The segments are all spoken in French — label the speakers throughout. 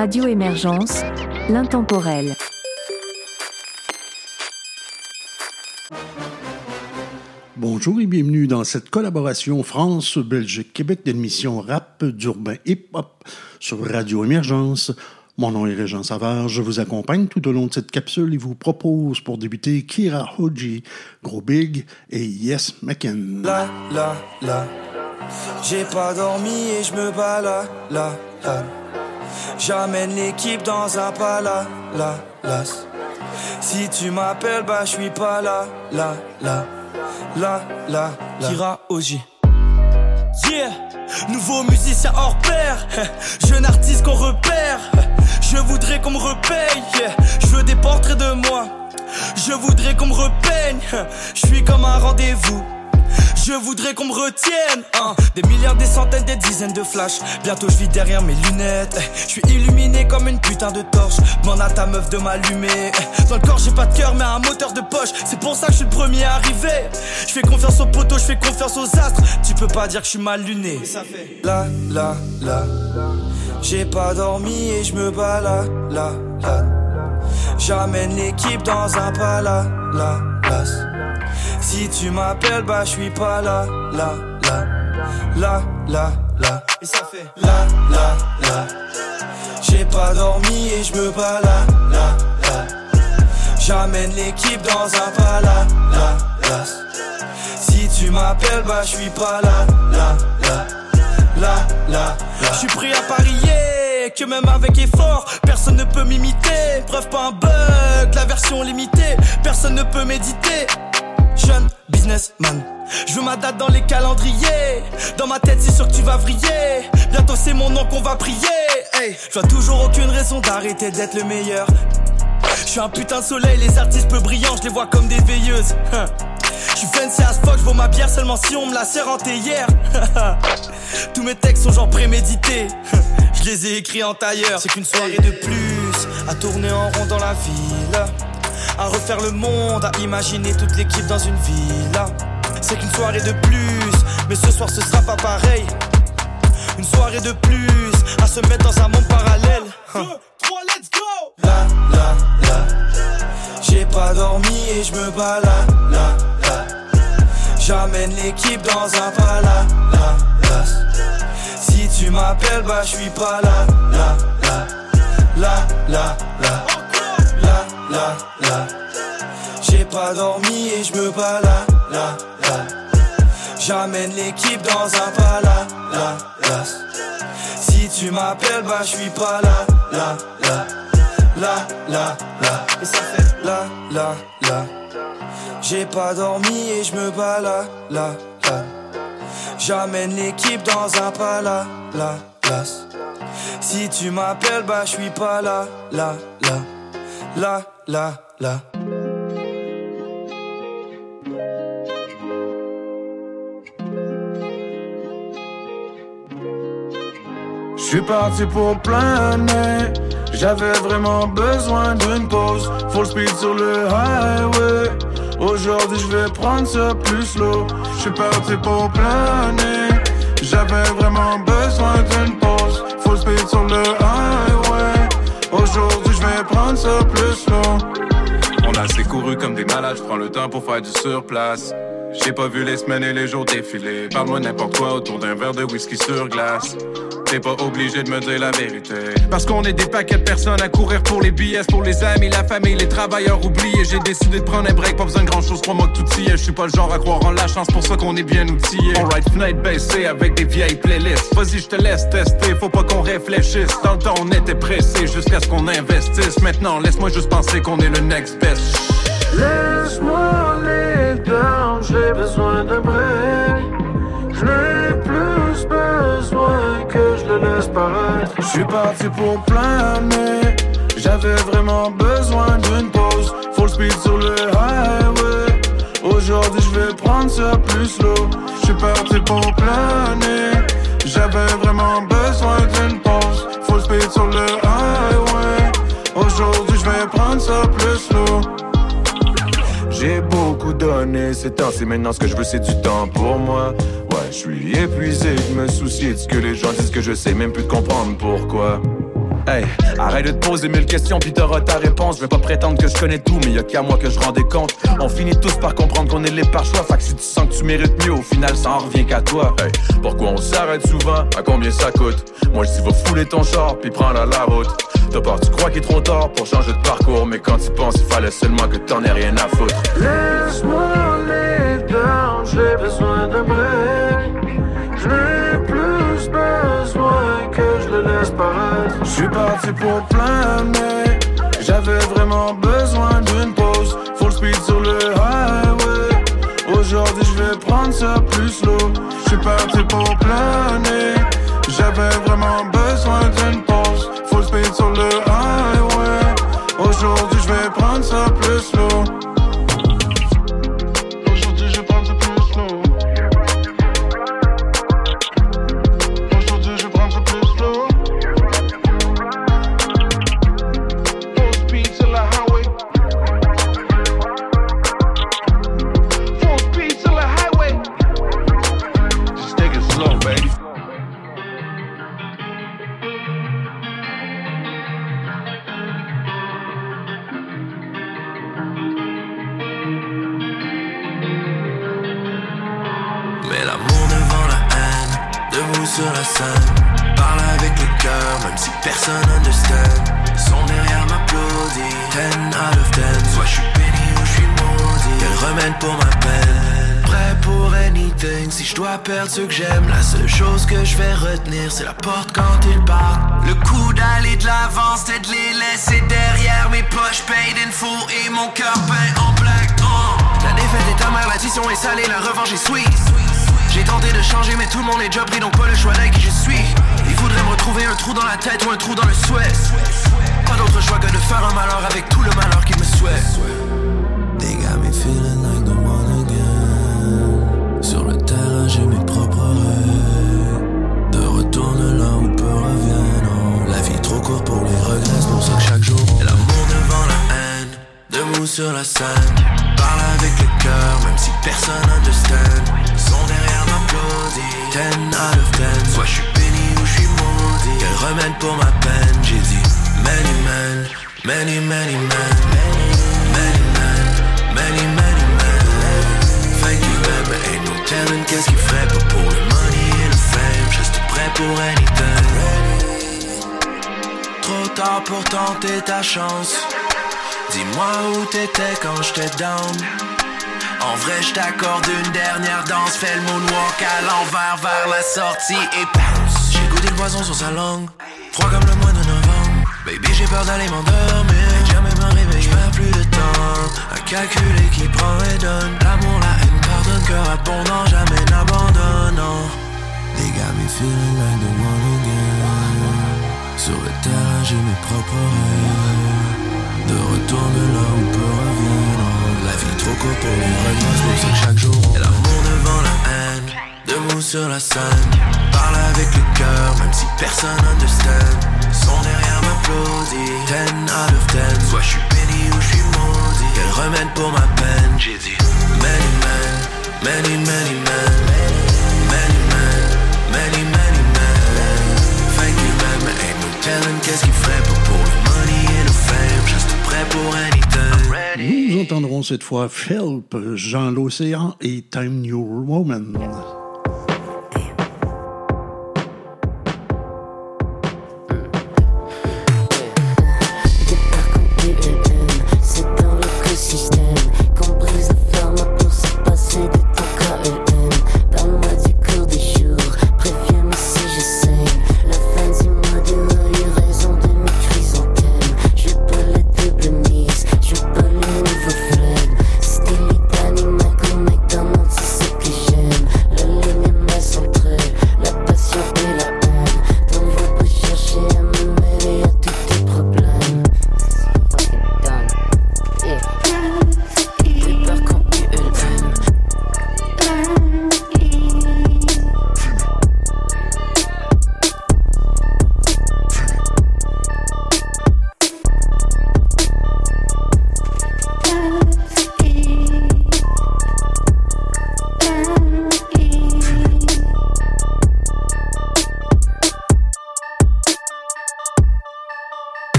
Speaker 1: Radio Émergence, l'intemporel.
Speaker 2: Bonjour et bienvenue dans cette collaboration France-Belgique-Québec d'émission rap, d'urbain hip-hop sur Radio Émergence. Mon nom est Régent Savard, je vous accompagne tout au long de cette capsule et vous propose pour débuter Kira Hoji, Gros Big et Yes McKen.
Speaker 3: La, la, la. J'ai pas dormi et je me bats là, là, là. J'amène l'équipe dans un pala, la, las. Si tu m'appelles, bah je suis pas là, là, là, là, là, là. Kira Oji. Yeah, nouveau musicien hors pair, jeune artiste qu'on repère. Je voudrais qu'on me repaye, yeah. je veux des portraits de moi. Je voudrais qu'on me repeigne, je suis comme un rendez-vous. Je voudrais qu'on me retienne. hein. Des milliards, des centaines, des dizaines de flashs. Bientôt je vis derrière mes lunettes. Je suis illuminé comme une putain de torche. Demande à ta meuf de m'allumer. Dans le corps j'ai pas de cœur mais un moteur de poche. C'est pour ça que je suis le premier arrivé. Je fais confiance aux poteaux, je fais confiance aux astres. Tu peux pas dire que je suis mal luné. Là, là, là. J'ai pas dormi et je me bats là, là, là. J'amène l'équipe dans un pala, la, las. Si tu m'appelles, bah je suis pas là, là, là, là, là, là. Et ça fait là, là, là. J'ai pas dormi et je me bats là, là, là. J'amène l'équipe dans un pala, la, las. Si tu m'appelles, bah je suis pas là, là, là, là, là, là. Je suis prêt à parier que même avec effort, personne ne peut m'imiter. Preuve pas un bug, la version limitée, personne ne peut méditer. Jeune businessman, je veux ma date dans les calendriers. Dans ma tête, c'est sûr que tu vas vriller. Bientôt, c'est mon nom qu'on va prier. Hey, je toujours aucune raison d'arrêter d'être le meilleur. Je suis un putain de soleil, les artistes peu brillants, je les vois comme des veilleuses. Hein. Je suis fancy as fuck, je ma bière seulement si on me la sert en hier. Tous mes textes sont genre prémédités. Je les ai écrits en tailleur. C'est qu'une soirée de plus à tourner en rond dans la ville. À refaire le monde, à imaginer toute l'équipe dans une villa. C'est qu'une soirée de plus, mais ce soir ce sera pas pareil. Une soirée de plus à se mettre dans un monde parallèle. Hein. Là, là, là. J'ai pas dormi et je me là, là, là. J'amène l'équipe dans un pala, là, là. Si tu m'appelles, bah je suis pas là, là, là, là, là, là, là, là. J'ai pas dormi et je me bats là, là, là. J'amène l'équipe dans un pala, là, là. Si tu m'appelles, bah je suis pas là, là, là, là, là, là. Et ça fait là, là, là. J'ai pas dormi et je me bats là, là, là. J'amène l'équipe dans un pala, la, las. Si tu m'appelles, bah je suis pas là, là, là, là, là, là.
Speaker 4: Je suis parti pour planer. J'avais vraiment besoin d'une pause. Full speed sur le highway. Aujourd'hui, je vais prendre ça plus slow. Je suis parti pour planer. J'avais vraiment besoin d'une pause. Full speed sur le highway. Aujourd'hui, je vais prendre ça plus slow. On a assez couru comme des malades, je prends le temps pour faire du surplace. J'ai pas vu les semaines et les jours défiler. Parle-moi n'importe quoi autour d'un verre de whisky sur glace. T'es pas obligé de me dire la vérité. Parce qu'on est des paquets de personnes à courir pour les billets, pour les amis, la famille, les travailleurs oubliés. J'ai décidé de prendre un break, pas besoin de grand chose, crois-moi que tout. Je suis pas le genre à croire en la chance, pour ça qu'on est bien outillé. Alright, fenêtre baissée avec des vieilles playlists. Vas-y, je te laisse tester, faut pas qu'on réfléchisse. Dans le temps, on était pressé jusqu'à ce qu'on investisse. Maintenant, laisse-moi juste penser qu'on est le next best. Laisse-moi les down, j'ai besoin d'un break. Plus besoin que je le laisse paraître. Je suis parti pour planer. J'avais vraiment besoin d'une pause. Full speed sur le highway. Aujourd'hui, je vais prendre ça plus slow. Je suis parti pour planer. J'avais vraiment besoin d'une pause. Full speed sur le highway. Aujourd'hui, je vais prendre ça plus slow. J'ai beaucoup donné, c'est temps, c'est maintenant ce que je veux, c'est du temps pour moi. Ouais, je suis épuisé de me soucier de ce que les gens disent que je sais même plus de comprendre pourquoi. Hey, arrête de te poser mille questions puis t'auras ta réponse. Je vais pas prétendre que je connais tout, mais y'a qu'à moi que je rendais compte. On finit tous par comprendre qu'on est les par choix. Fait que si tu sens que tu mérites mieux, au final ça en revient qu'à toi. Hey, pourquoi on s'arrête souvent? À combien ça coûte? Moi je dis va fouler ton char puis prends la, la route. De part tu crois qu'il est trop tard pour changer de parcours, mais quand tu penses, il fallait seulement que t'en aies rien à foutre.
Speaker 5: Laisse-moi aller j'ai besoin d'un break. J'ai plus besoin que je le laisse paraître.
Speaker 4: Je suis parti pour planer. J'avais vraiment besoin d'une pause. Full speed sur le highway. Aujourd'hui, je vais prendre ça plus slow. Je suis parti pour planer. J'avais vraiment besoin d'une pause. Full speed sur le highway. Aujourd'hui, je vais prendre ça plus slow.
Speaker 6: La. Parle avec le cœur, même si personne understand. Son derrière m'applaudit, 10 out of 10. Soit je suis béni ou je suis maudit. Quel remède pour ma peine. Prêt pour anything, si je dois perdre ceux que j'aime. La seule chose que je vais retenir, c'est la porte quand ils partent. Le coup d'aller de l'avant, c'était de les laisser derrière. Mes poches paid in full et mon cœur peint en black. Oh. La défaite est amère, l'addition est salée, la revanche est sweet. J'ai tenté de changer, mais tout le monde est déjà pris, donc pas le choix d'être qui je suis. Il faudrait me retrouver un trou dans la tête ou un trou dans le souhait. Pas d'autre choix que de faire un malheur avec tout le malheur qu'il me souhaite. They got me feeling like the one again. Sur le terrain, j'ai mes propres rêves. De retour de là où peu reviennent. Oh, la vie trop courte pour les regrets, c'est pour ça que chaque jour. L'amour devant la haine, debout sur la scène. Parle avec le cœur, même si personne understand. Son derrière m'applaudit, 10 out of 10. Soit je suis béni ou je suis maudit. Quel remède pour ma peine, j'ai dit. Many men, many, many men. Many men, many, many men. Thank you, but ain't no telling qu'est-ce qu'il ferait pas pour le money et le fame. Juste prêt pour anything. Trop tard pour tenter ta chance. Dis-moi où t'étais quand j'étais down. En vrai, je t'accorde une dernière danse. Fais le moonwalk à l'envers vers la sortie et bounce. J'ai goûté le poison sur sa langue. Froid comme le mois de novembre. Baby, j'ai peur d'aller m'endormir. Jamais me réveiller, j'perds plus de temps. À calculer qui prend et donne. L'amour, la haine, pardonne, cœur abondant, jamais n'abandonnant. They got me feeling like the one again. Sur le terrain, j'ai mes propres rêves. De retour de là où peu reviennent. Vie trop pour pour ça que chaque jour. Et l'amour devant la haine, debout sur la scène. Parle avec le cœur, même si personne understand. Son derrière m'applaudit, 10 out of 10. Soit je suis béni ou je suis maudit. Quel remède pour ma peine, j'ai dit. Many men, many, many men. Many men, many, many men. Thank you, man, mais ain't no telling qu'est-ce qu'il ferait pas pour le money et le fame. Juste
Speaker 2: Nous entendrons cette fois Phelps, Jean l'Océan et Time New Woman.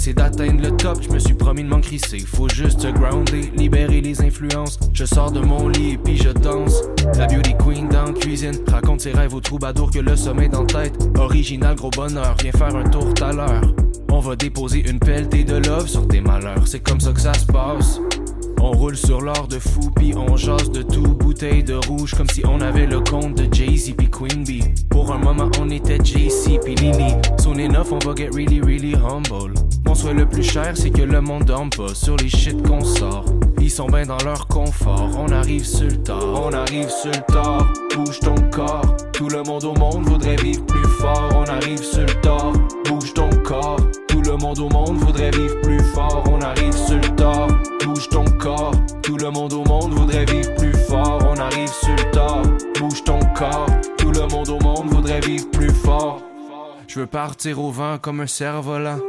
Speaker 7: Pressé d'atteindre le top, je me suis promis de m'en crisser. Faut juste grounder, libérer les influences. Je sors de mon lit et puis je danse. La beauty queen dans la cuisine raconte ses rêves aux troubadours que le sommeil dans tête. Original, gros bonheur, viens faire un tour tout à l'heure. On va déposer une pelletée de love sur tes malheurs, c'est comme ça que ça se passe. On roule sur l'or de fou, puis on jase de tout, bouteille de rouge, comme si on avait le compte de Jay-Z puis Queen Bee. Pour un moment, on était JC puis Lily. Soon enough, on va get really, really humble. Mon souhait le plus cher, c'est que le monde dorme pas sur les shit qu'on sort. Ils sont bien dans leur confort, on arrive sur le tard, on arrive sur le tard. Bouge ton corps, tout le monde au monde voudrait vivre plus fort. On arrive sur le tard, bouge ton corps. Tout le monde au monde voudrait vivre plus fort. On arrive sur le tard, bouge ton corps. Tout le monde au monde voudrait vivre plus fort. On arrive sur le tard, bouge ton corps. Tout le monde au monde voudrait vivre plus fort. Je veux partir au vent comme un cerf-volant.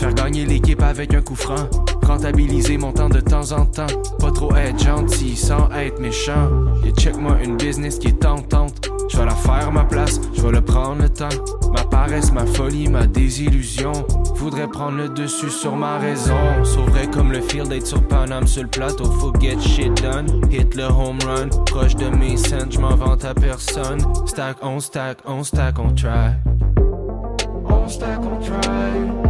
Speaker 7: Faire gagner l'équipe avec un coup franc. Rentabiliser mon temps de temps en temps. Pas trop être gentil sans être méchant. Et check-moi une business qui est tentante. Je vais la faire ma place, je vais le prendre le temps. Ma paresse, ma folie, ma désillusion. Voudrais prendre le dessus sur ma raison. Sauverait comme le field d'être sur Paname sur le plateau. Faut get shit done. Hit le home run. Proche de mes scènes, je m'en vante à personne. Stack, on stack, on stack, on try. On stack, on try.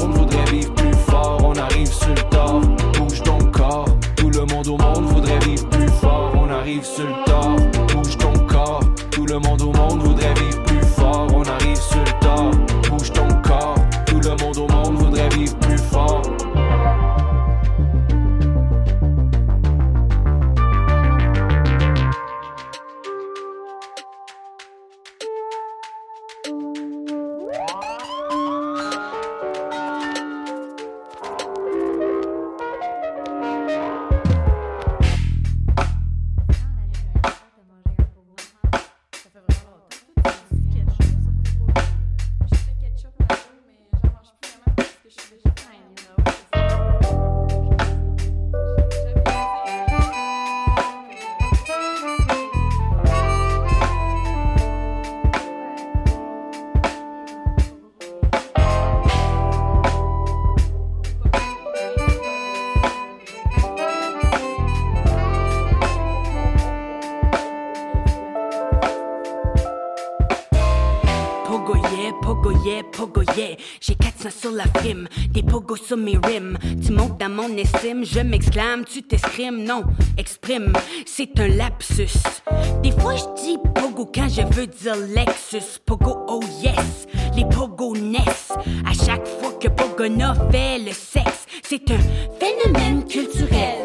Speaker 7: sur le tort, bouge ton corps. Tout le monde au monde voudrait vivre plus fort. On arrive sur le bouge ton corps. Tout le monde au monde voudrait vivre plus fort. On arrive
Speaker 8: sur le Tu montes dans mon estime, je m'exclame, tu t'exprimes, non, exprime, c'est un lapsus. Des fois je dis pogo quand je veux dire Lexus, pogo oh yes, les pogo naissent. À chaque fois que Pogona fait le sexe, c'est un phénomène culturel.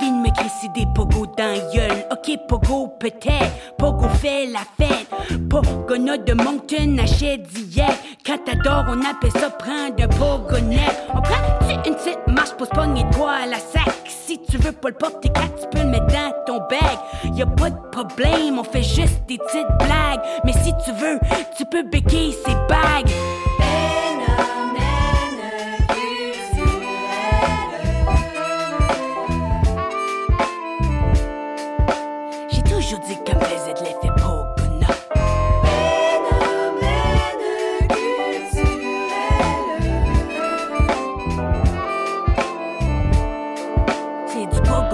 Speaker 8: Envie de me crisser des pogos dans gueule. Ok, pogo peut-être, pogo fait la fête. Pogona de Moncton achète d'hier. Quand t'adores, on appelle ça prendre un pogonnet. On prend-tu une petite marche pour se pogner toi à la sac? Si tu veux pas le porter quatre, tu peux le mettre dans ton bag. Y a pas de problème, on fait juste des petites blagues. Mais si tu veux, tu peux béquer ces bagues.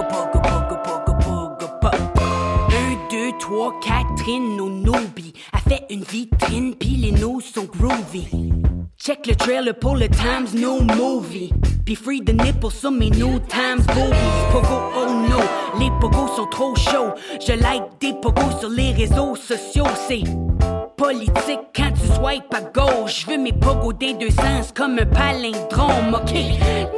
Speaker 8: Pogo, pogo, pogo, pop. Un, deux, trois, Catherine, nos nobi. A fait une vitrine, pis les nos sont groovy. Check le trailer pour le Times No Movie. Puis free the nipple sur mes No Times Boobies. Pogo, oh no, les pogos sont trop chauds. Je like des pogos sur les réseaux sociaux, c'est politique quand tu swipes à gauche. Je veux mes pogos des deux sens comme un palindrome, ok?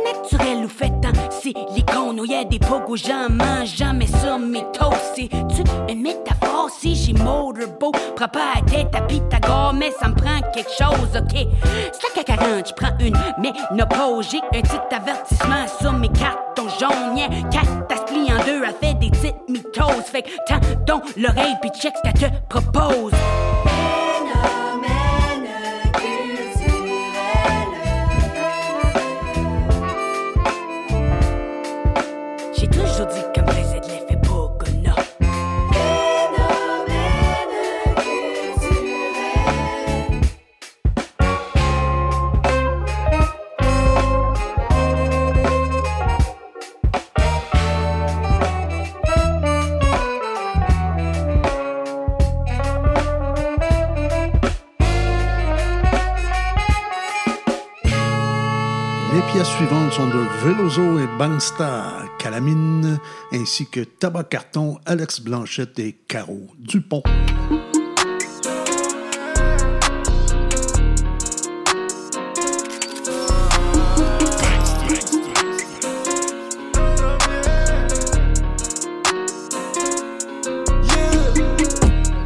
Speaker 8: Naturel ou fait en silicone, où y a des pogos, j'en mange jamais sur mes toasts. C'est-tu une métaphore si j'ai motorboat? Prends pas la tête à Pythagore, mais ça me prend quelque chose, ok? Slack à 40, je prends une ménopause. J'ai un petit avertissement sur mes cartons jaunes. Yeah, plie en deux, elle fait des petites mitoses. Fait que tends donc l'oreille puis check ce qu'elle te propose.
Speaker 2: Pièces suivantes sont de Veloso et Bangsta, Calamine, ainsi que Tabac Carton, Alex Blanchette et Caro Dupont.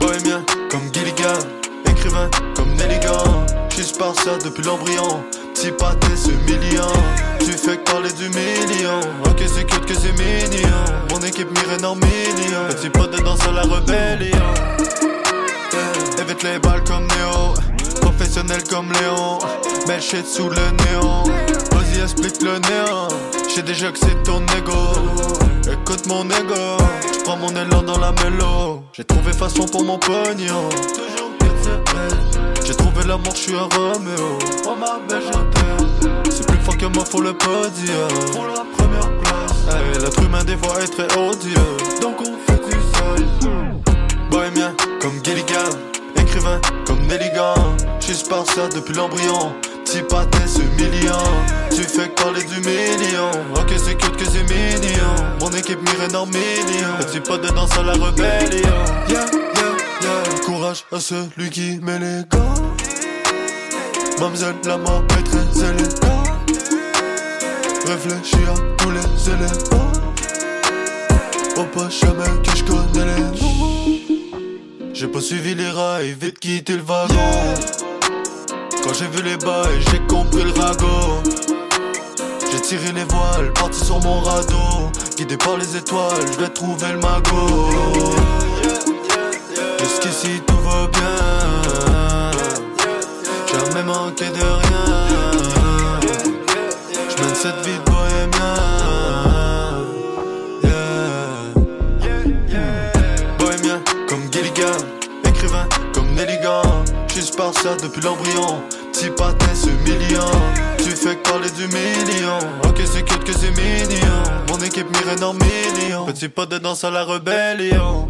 Speaker 9: Bohémien comme Gilligan, écrivain comme Nelligan. Je suis spartiate depuis l'embryon, petit pâté ce million. Tu fais que parler du million, ok c'est cute que c'est mignon. Mon équipe mire en million, petit pote dedans sur la rébellion. Yeah. Évite les balles comme Néo, professionnel comme Léon. Belle shit sous le néon, vas-y explique le néant. J'ai déjà que c'est ton ego. Écoute mon ego, je prends mon élan dans la mélo. J'ai trouvé façon pour mon pognon. Toujours que c'est. J'ai trouvé l'amour, je suis un Roméo. Oh ma belle, je. C'est plus fort que moi, faut le podium. Pour la première place. Hey, L'être humain des fois est très odieux. Donc on fait du sol. Bohémien comme Gilligan, écrivain comme Nelligan. Je suis spartiate depuis l'embryon. Petit pâté million. Tu fais parler du million. Ok, c'est cute que c'est mignon. Mon équipe mire en million. Petit pote dedans sur la rébellion. Yeah, yeah, Courage à celui qui met les gants. Mamzelle, la mort est très élégante. Réfléchis à tous les éléments. Oh, pas jamais que je connais les noms. J'ai pas suivi les rails, vite quitté le wagon. Quand j'ai vu les bails, j'ai compris le ragot. J'ai tiré les voiles, parti sur mon radeau. Guidé par les étoiles, je vais trouver le magot. Jusqu'ici tout va bien. Jamais manqué de rien. Je mène cette vie de bohémien. Bohémien comme Gilligan, écrivain comme Nelligan. Je suis spartiate depuis l'embryon. Petit pâté ce million. Tu fais parler du million. Ok, c'est cute que c'est mignon. Mon équipe mire en million. Petit pote de danse à la rébellion.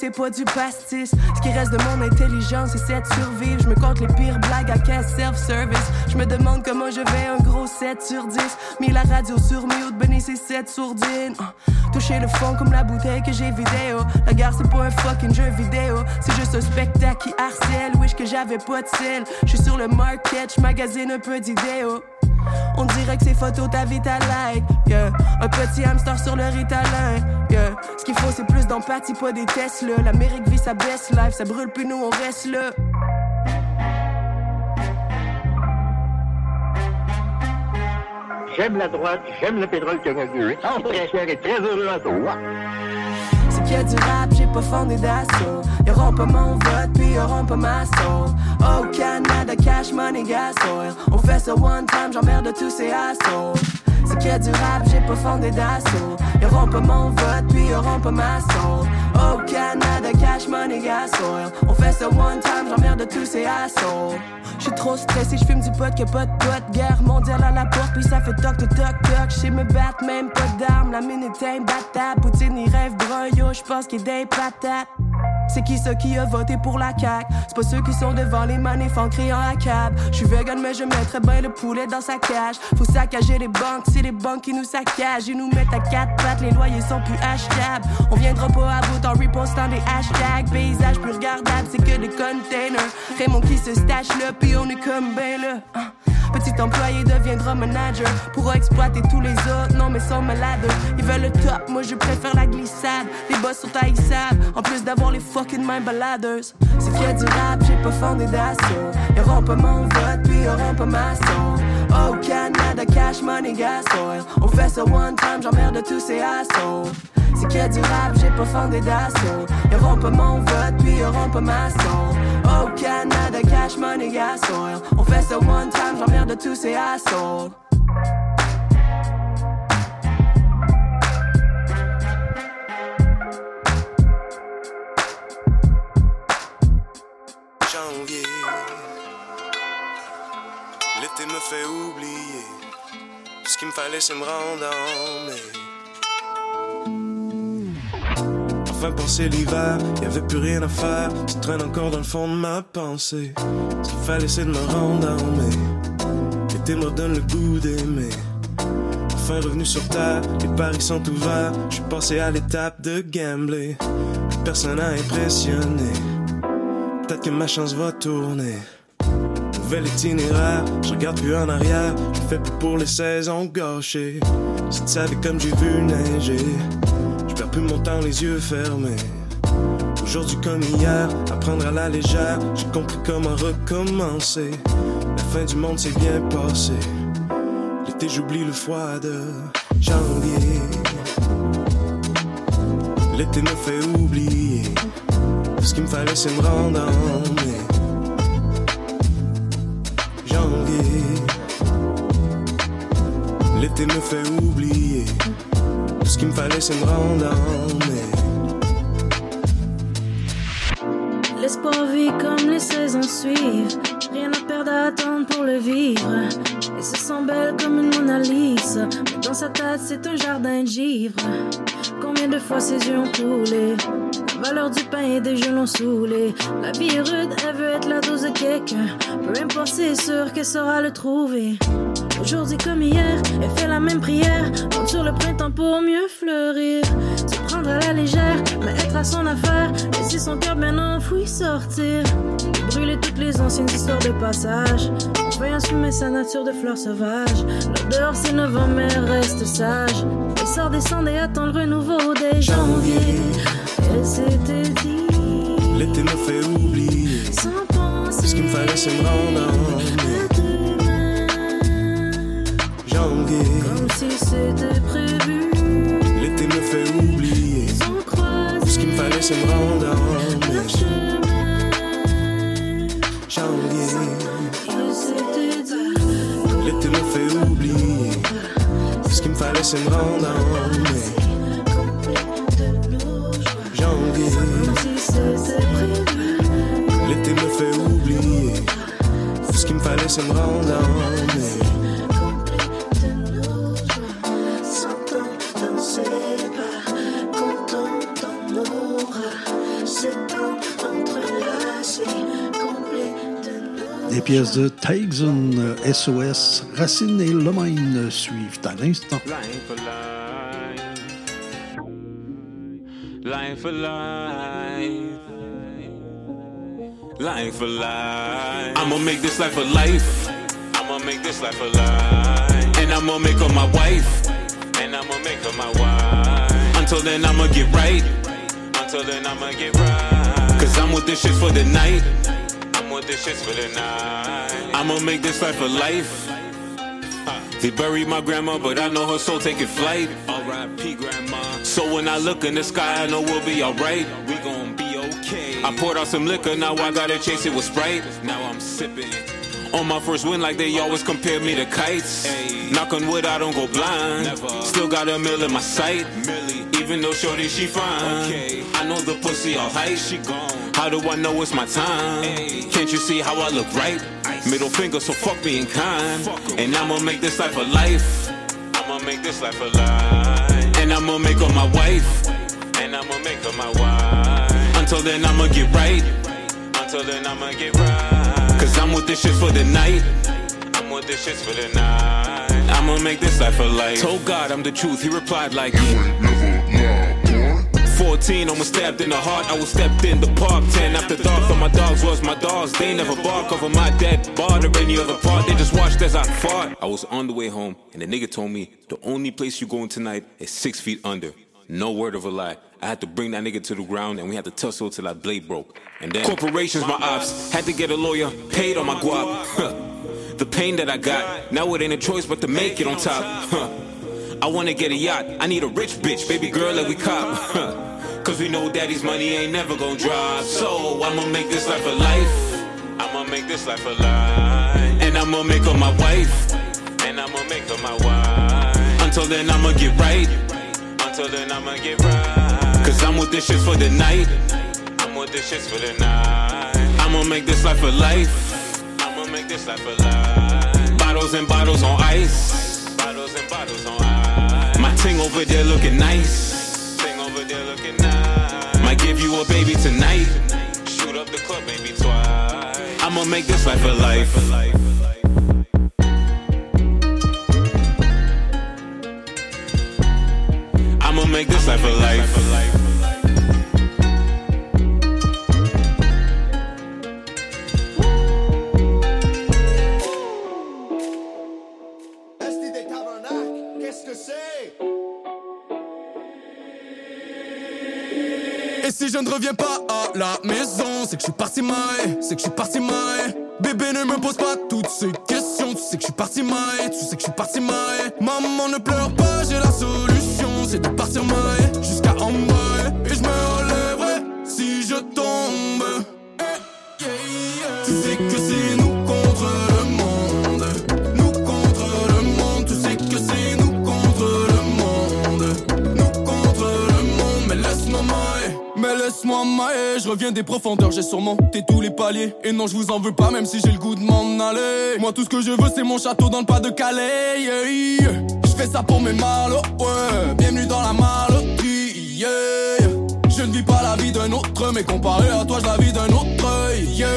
Speaker 10: C'est pas du pastis. Ce qui reste de mon intelligence, c'est de survivre. Je me compte les pires blagues à caisse self-service. Je me demande comment je vais un gros 7 sur 10. Mis la radio sur mute, béni c'est 7 sourdines. Uh, toucher le fond comme la bouteille que j'ai vidéo. La gare c'est pas un fucking jeu vidéo. C'est juste un spectacle qui harcèle. Wish que j'avais pas de sel. Je suis sur le market, je un peu d'idéaux. On dirait que ces photos t'invitent à like. Yeah. Un petit hamster sur le ritalin. Yeah. Ce qu'il faut, c'est plus d'empathie, pas des Tesla. L'Amérique vit sa best life, ça brûle plus, nous on reste là.
Speaker 11: J'aime la droite, j'aime le pétrole canadien. Sans pression et très heureux à toi.
Speaker 10: C'est qu'il y a du rap, j'ai pas fondé d'assaut. Y'auront pas mon vote, puis y'auront pas ma soul. Oh Canada, cash money, gas oil. On fait ça one time, j'emmerde tous ces assauts. C'est qu'il y a du rap, j'ai pas fondé d'assaut. Y'auront pas mon vote, puis y'auront pas ma soul. Oh Canada, cash money, gas oil. On fait ça one time, j'emmerde tous ces assauts. J'suis trop stressé, j'fume du pot que pas de pote. Guerre mondiale à la porte, puis ça fait toc toc toc toc. J'sais me battre, même pas d'armes. La minute est imbattable. Poutine, il rêve brun, yo, j'pense qu'il est des patates. C'est qui ceux qui a voté pour la CAQ? C'est pas ceux qui sont devant les manifs en criant à cab. Je suis vegan mais je mettrais bien le poulet dans sa cage. Faut saccager les banques, c'est les banques qui nous saccagent. Ils nous mettent à quatre pattes, les loyers sont plus achetables. On viendra pas à bout en repostant des hashtags. Paysage plus regardable, c'est que des containers. Raymond qui se stache là, puis on est comme ben là. Hein. Petit employé deviendra manager. Pourra exploiter tous les autres, non mais sont malades. Ils veulent le top, moi je préfère la glissade. Les boss sont haïssables, en plus d'avoir les fucking. C'est qu'il y a du rap, j'ai pas fondé d'assaut. Y'auront pas mon vote, puis y'auront pas ma soul. Oh Canada, cash money, gas oil. On fait ça one time, j'emmerde tous ces assauts. C'est qu'il y a du rap, j'ai pas fondé d'assaut. Y'auront pas mon vote, puis y'auront pas ma soul. Oh Canada, cash money, gas oil. On fait ça one time, j'emmerde tous ces assauts.
Speaker 12: Fallait, c'est me rendre en mai. Enfin, penser l'hiver, y avait plus rien à faire. Tu traînes encore dans le fond de ma pensée. Qu'il fallait, c'est de me rendre en mai. L'été me donne le goût d'aimer. Enfin revenu sur terre, les paris sont ouverts. Je suis passé à l'étape de gambler. Personne n'a impressionné. Peut-être que ma chance va tourner. Je regarde plus en arrière. Je fais plus pour les saisons gâchées. Si tu savais comme j'ai vu neiger, je perds plus mon temps les yeux fermés. Aujourd'hui comme hier, apprendre à la légère, j'ai compris comment recommencer. La fin du monde s'est bien passé. L'été j'oublie le froid de janvier. L'été me fait oublier. Ce qu'il me fallait, c'est me rendre en L'été me fait oublier. Ce qu'il me fallait, c'est me rendre en mai.
Speaker 13: L'espoir vit comme les saisons suivent. Rien à perdre à attendre pour le vivre. Et se sent belle comme une Mona. Mais dans sa tête, c'est un jardin de givre. Combien de fois ses yeux ont coulé? La valeur du pain et des jeux l'ont saoulé. La vie rude, elle veut être la dose de quelqu'un. Peu importe, c'est sûr qu'elle saura le trouver. Aujourd'hui comme hier, elle fait la même prière. Compte sur le printemps pour mieux fleurir. Se prendre à la légère, mais être à son affaire. Laisser son cœur bien enfoui sortir. Brûler toutes les anciennes histoires de passage. Enfin assumer sa nature de fleur sauvage. L'odeur c'est novembre, mais reste sage. Elle sort descendre et attend le renouveau des janvier. Elle s'était dit.
Speaker 12: L'été me fait oublier.
Speaker 13: Sans penser.
Speaker 12: Ce qu'il me fallait, c'est me rendre
Speaker 13: Comme si c'était prévu.
Speaker 12: L'été me fait oublier.
Speaker 13: Croiser.
Speaker 12: Ce qu'il me fallait, c'est me rendre
Speaker 13: chemin.
Speaker 12: Janvier. L'été me fait oublier. Ce qu'il me fallait, c'est me rendre en mai. Janvier.
Speaker 13: Comme si c'était prévu.
Speaker 12: L'été me fait oublier. nos de nos
Speaker 2: Des pièces de Tyson, SOS, Racine et Lemaine suivent à l'instant.
Speaker 14: Line for life. Line life. Line for life. I'ma make this life a life. I'ma make this life a life. And I'ma make her my wife. And I'ma make her my wife. Until then, I'ma get right. Until then, I'ma get right. Cause I'm with this shit for the night. This shit for the night. I'ma make this life a life. They buried my grandma, but I know her soul taking flight. R.I.P. grandma. So when I look in the sky, I know we'll be alright. We gon' be okay. I poured out some liquor, now I gotta chase it with Sprite. Now I'm sipping. On my first win, like they always compare me to kites. Knock on wood, I don't go blind. Still got a mill in my sight. Even though shorty she fine. Okay. I know the pussy all hype. She gone. How do I know it's my time? Can't you see how I look right? Middle finger, so fuck being kind. And I'ma make this life a life. I'ma make this life a life. And I'ma make her my wife. And I'ma make her my wife. Until then, I'ma get right. Until then, I'ma get right. Cause I'm with this shit for the night. I'm with this shit for the night. I'ma make this life a life. Told God I'm the truth. He replied like, You ain't never 14, almost stabbed in the heart. I was stepped in the park. 10 after dark, thought my dogs was my dogs. They never bark over my dead bar or any other part. They just watched as I fought. I was on the way home, and the nigga told me the only place you going tonight is six feet under. No word of a lie. I had to bring that nigga to the ground, and we had to tussle till that blade broke. And then corporations, my ops, had to get a lawyer, paid on my guap. the pain that I got, now it ain't a choice but to make it on top. I wanna get a yacht, I need a rich bitch, baby girl, let we cop. Cause we know daddy's money ain't never gonna drop. So I'ma make this life a life. I'ma make this life a life. And I'ma make her my wife. And I'ma make her my wife. Until then, I'ma get right. Until then, I'ma get right. Cause I'm with this shit for the night. I'm with this shit for the night. I'ma make this life a life. I'ma make this life a life. Bottles and bottles on ice. Bottles and bottles on ice. My ting over there looking nice. Ting over there looking nice. Might give you a baby tonight. Shoot up the club maybe twice. I'ma make this life a life. I'ma make this life a life.
Speaker 15: Si je ne reviens pas à la maison, c'est que je suis parti maille, c'est que je suis parti maille. Bébé ne me pose pas toutes ces questions, tu sais que je suis parti maille, tu sais que je suis parti maille. Maman ne pleure pas, j'ai la solution, c'est de partir maille maille. Je reviens des profondeurs, j'ai surmonté tous les paliers. Et non, je vous en veux pas, même si j'ai le goût de m'en aller. Moi, tout ce que je veux, c'est mon château dans le pas de Calais. yeah. Je fais ça pour mes malos, ouais. Bienvenue dans la maloterie, yeah. Je ne vis pas la vie d'un autre, mais comparé à toi, je la vis d'un autre, yeah.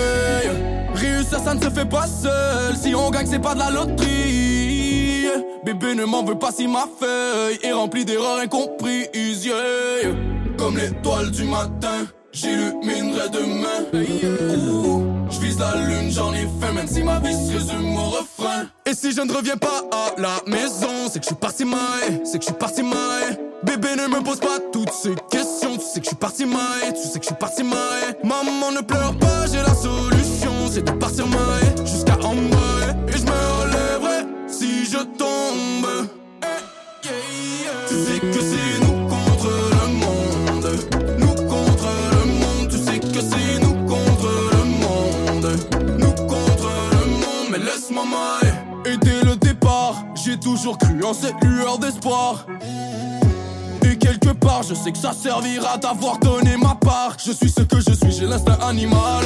Speaker 15: Réussir, ça ne se fait pas seul. Si on gagne, c'est pas de la loterie. Bébé ne m'en veut pas si ma feuille est remplie d'erreurs incomprises, yeah. Comme l'étoile du matin, j'illuminerai demain. Je vise la lune, j'en ai fait, même si ma vie se résume au refrain. Et si je ne reviens pas à la maison, c'est que je suis parti maille, c'est que je suis parti maille. Bébé ne me pose pas toutes ces questions, tu sais que je suis parti maille, tu sais que je suis parti maille. Maman ne pleure pas, j'ai la solution, c'est de partir maille jusqu'à bas. Et je me relèverai si je tombe. Eh. Tu sais que j'ai toujours cru en cette lueur d'espoir. Et quelque part, je sais que ça servira d'avoir donné ma part. Je suis ce que je suis, j'ai l'instinct animal.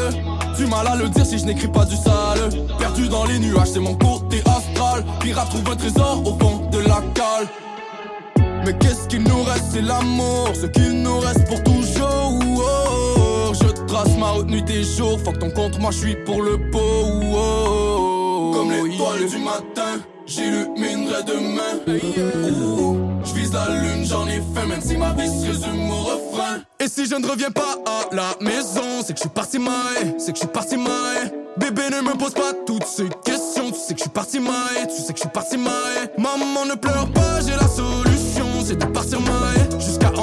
Speaker 15: Du mal à le dire si je n'écris pas du sale. Perdu dans les nuages, c'est mon côté astral. Pirate trouve un trésor au fond de la cale. Mais qu'est-ce qu'il nous reste, c'est l'amour, ce qu'il nous reste pour toujours. t'es chaud, fuck ton compte, moi je suis pour le pot. Oh,
Speaker 16: Comme l'étoile du matin, j'illuminerai demain. Je vise la lune, j'en ai fait, même si ma vie se résume au refrain.
Speaker 15: Et si je ne reviens pas à la maison, c'est que je suis parti maille, c'est que je suis parti maille. Bébé ne me pose pas toutes ces questions, tu sais que je suis parti maille, tu sais que je suis parti maille. Maman ne pleure pas, j'ai la solution, c'est de partir maille jusqu'à bas.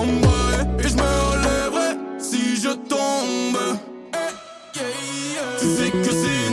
Speaker 15: Et je me relèverai si je tombe. Tu sais que c'est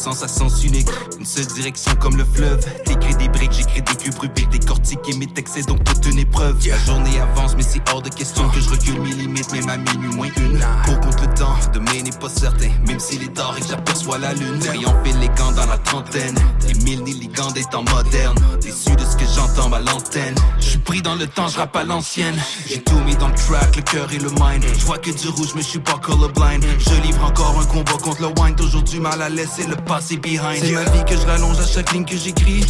Speaker 17: sens à sens unique. Une seule direction comme le fleuve. T'écris des briques, j'écris des cubes Rubik, décortiquer mes textes, c'est donc toute une épreuve. La journée avance, mais c'est hors de question que je recule mes limites, même à minuit moins une. Pour contre le temps, demain n'est pas certain. Même s'il est tard et que j'aperçois la lune. Triomphe élégant dans la trentaine. Des mille négligants des temps modernes. Déçu de ce que j'entends à l'antenne. Je suis pris dans le temps, je rappe à l'ancienne. J'ai tout mis dans le track, le cœur et le mind. Je vois que du rouge, mais je suis pas colorblind. Je livre encore un combat contre le wine. Toujours du mal à laisser le passé behind. C'est ma vie que je rallonge à chaque ligne que j'écris.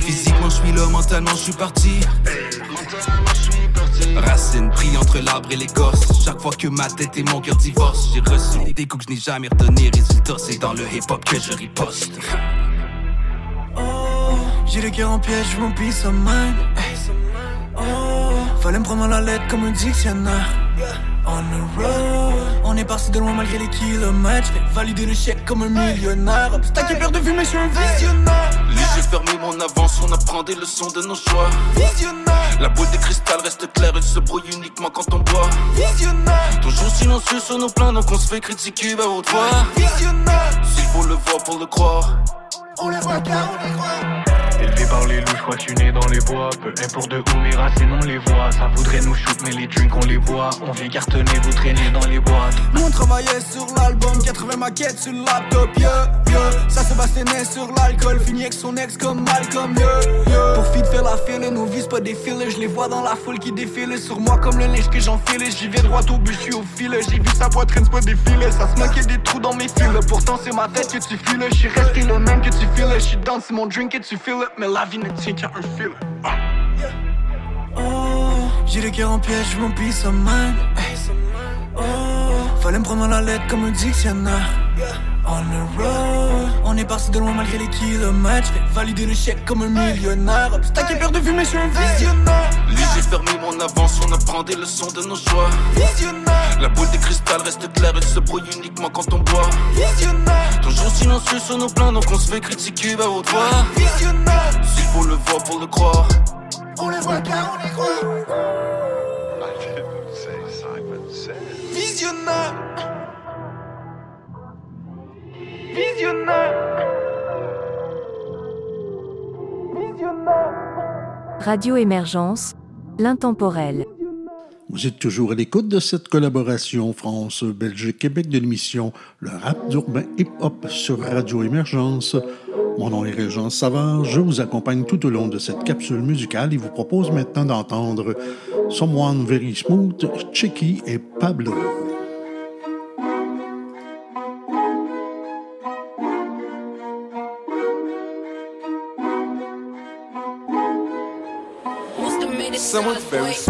Speaker 17: Physiquement, je suis là, mentalement, je suis parti. Racine pris entre l'arbre et l'écorce. Chaque fois que ma tête et mon cœur divorcent, j'ai reçu des coups que je n'ai jamais redonné. Résultat, c'est dans le hip-hop que je riposte.
Speaker 18: J'ai le cœur en piège, je mind. Hey. Oh, fallait me prendre la lettre comme un dictionnaire. On the on est parti de loin malgré les kilomètres. J'vais valider le chèque comme un millionnaire. Obstacle et peur de vue, mais je suis un visionnaire.
Speaker 17: Les yeux fermés, mon avance, on apprend des leçons de nos choix.
Speaker 18: Visionnaire,
Speaker 17: La boule de cristal reste claire, elle se brouille uniquement quand on boit.
Speaker 18: visionnaire,
Speaker 17: Toujours silencieux sur nos plans, donc on se fait critiquer à haute voix.
Speaker 18: visionnaire.
Speaker 17: S'il faut le voir pour le croire.
Speaker 18: On les voit car on les croit.
Speaker 19: Élevé par les loups, je crois que je suis dans les bois. Peu importe de où mes racines on les voit. Ça voudrait nous shoot, mais les drinks on les boit. On vient cartonner, vous traînez dans les boîtes.
Speaker 18: Nous on travaillait sur l'album, 80 maquettes sur le laptop, yeah, yeah. Ça se bastonnait sur l'alcool, fini avec son ex comme Malcolm, yeah, yeah. Pour fit faire la file, nos vies pas des je les vois dans la foule qui défile sur moi comme le linge que j'enfile. J'y vais droit au but, je suis au fil, j'ai vu sa poitrine, pas des filets, ça se manquait des trous dans mes fils. Pourtant c'est ma tête que tu files, je suis resté le même que tu files, je dans c'est mon drink que tu files, mais la vie ne tient qu'à un fil. Oh, j'ai le cœur en piège, je mon of mind. Hey. Oh, fallait me prendre dans la lettre comme un dictionnaire. On the road, on est parti de loin malgré les kilomètres. J'vais valider le chèque comme un millionnaire. Obstacle et peur de vue, mais je suis un visionnaire.
Speaker 17: Les yeux fermés, mon avance, on apprend des leçons de nos choix.
Speaker 18: Visionnaire,
Speaker 17: La boule de cristal reste claire, elle se brouille uniquement quand on boit.
Speaker 18: visionnaire,
Speaker 17: Toujours silencieux sur nos plans, donc on se fait critiquer à haute voix.
Speaker 18: visionnaire.
Speaker 17: S'il faut le voir pour le croire.
Speaker 18: On les voit car on les croit. Visionnaire. Visionnaire. Visionnaire.
Speaker 1: Radio Émergence, l'intemporel.
Speaker 2: Vous êtes toujours à l'écoute de cette collaboration France-Belgique-Québec de l'émission Le rap d'urbain hip-hop sur Radio Émergence. Mon nom est Régent Savard, je vous accompagne tout au long de cette capsule musicale et vous propose maintenant d'entendre Someone Very Smooth, Chicky et Pablo.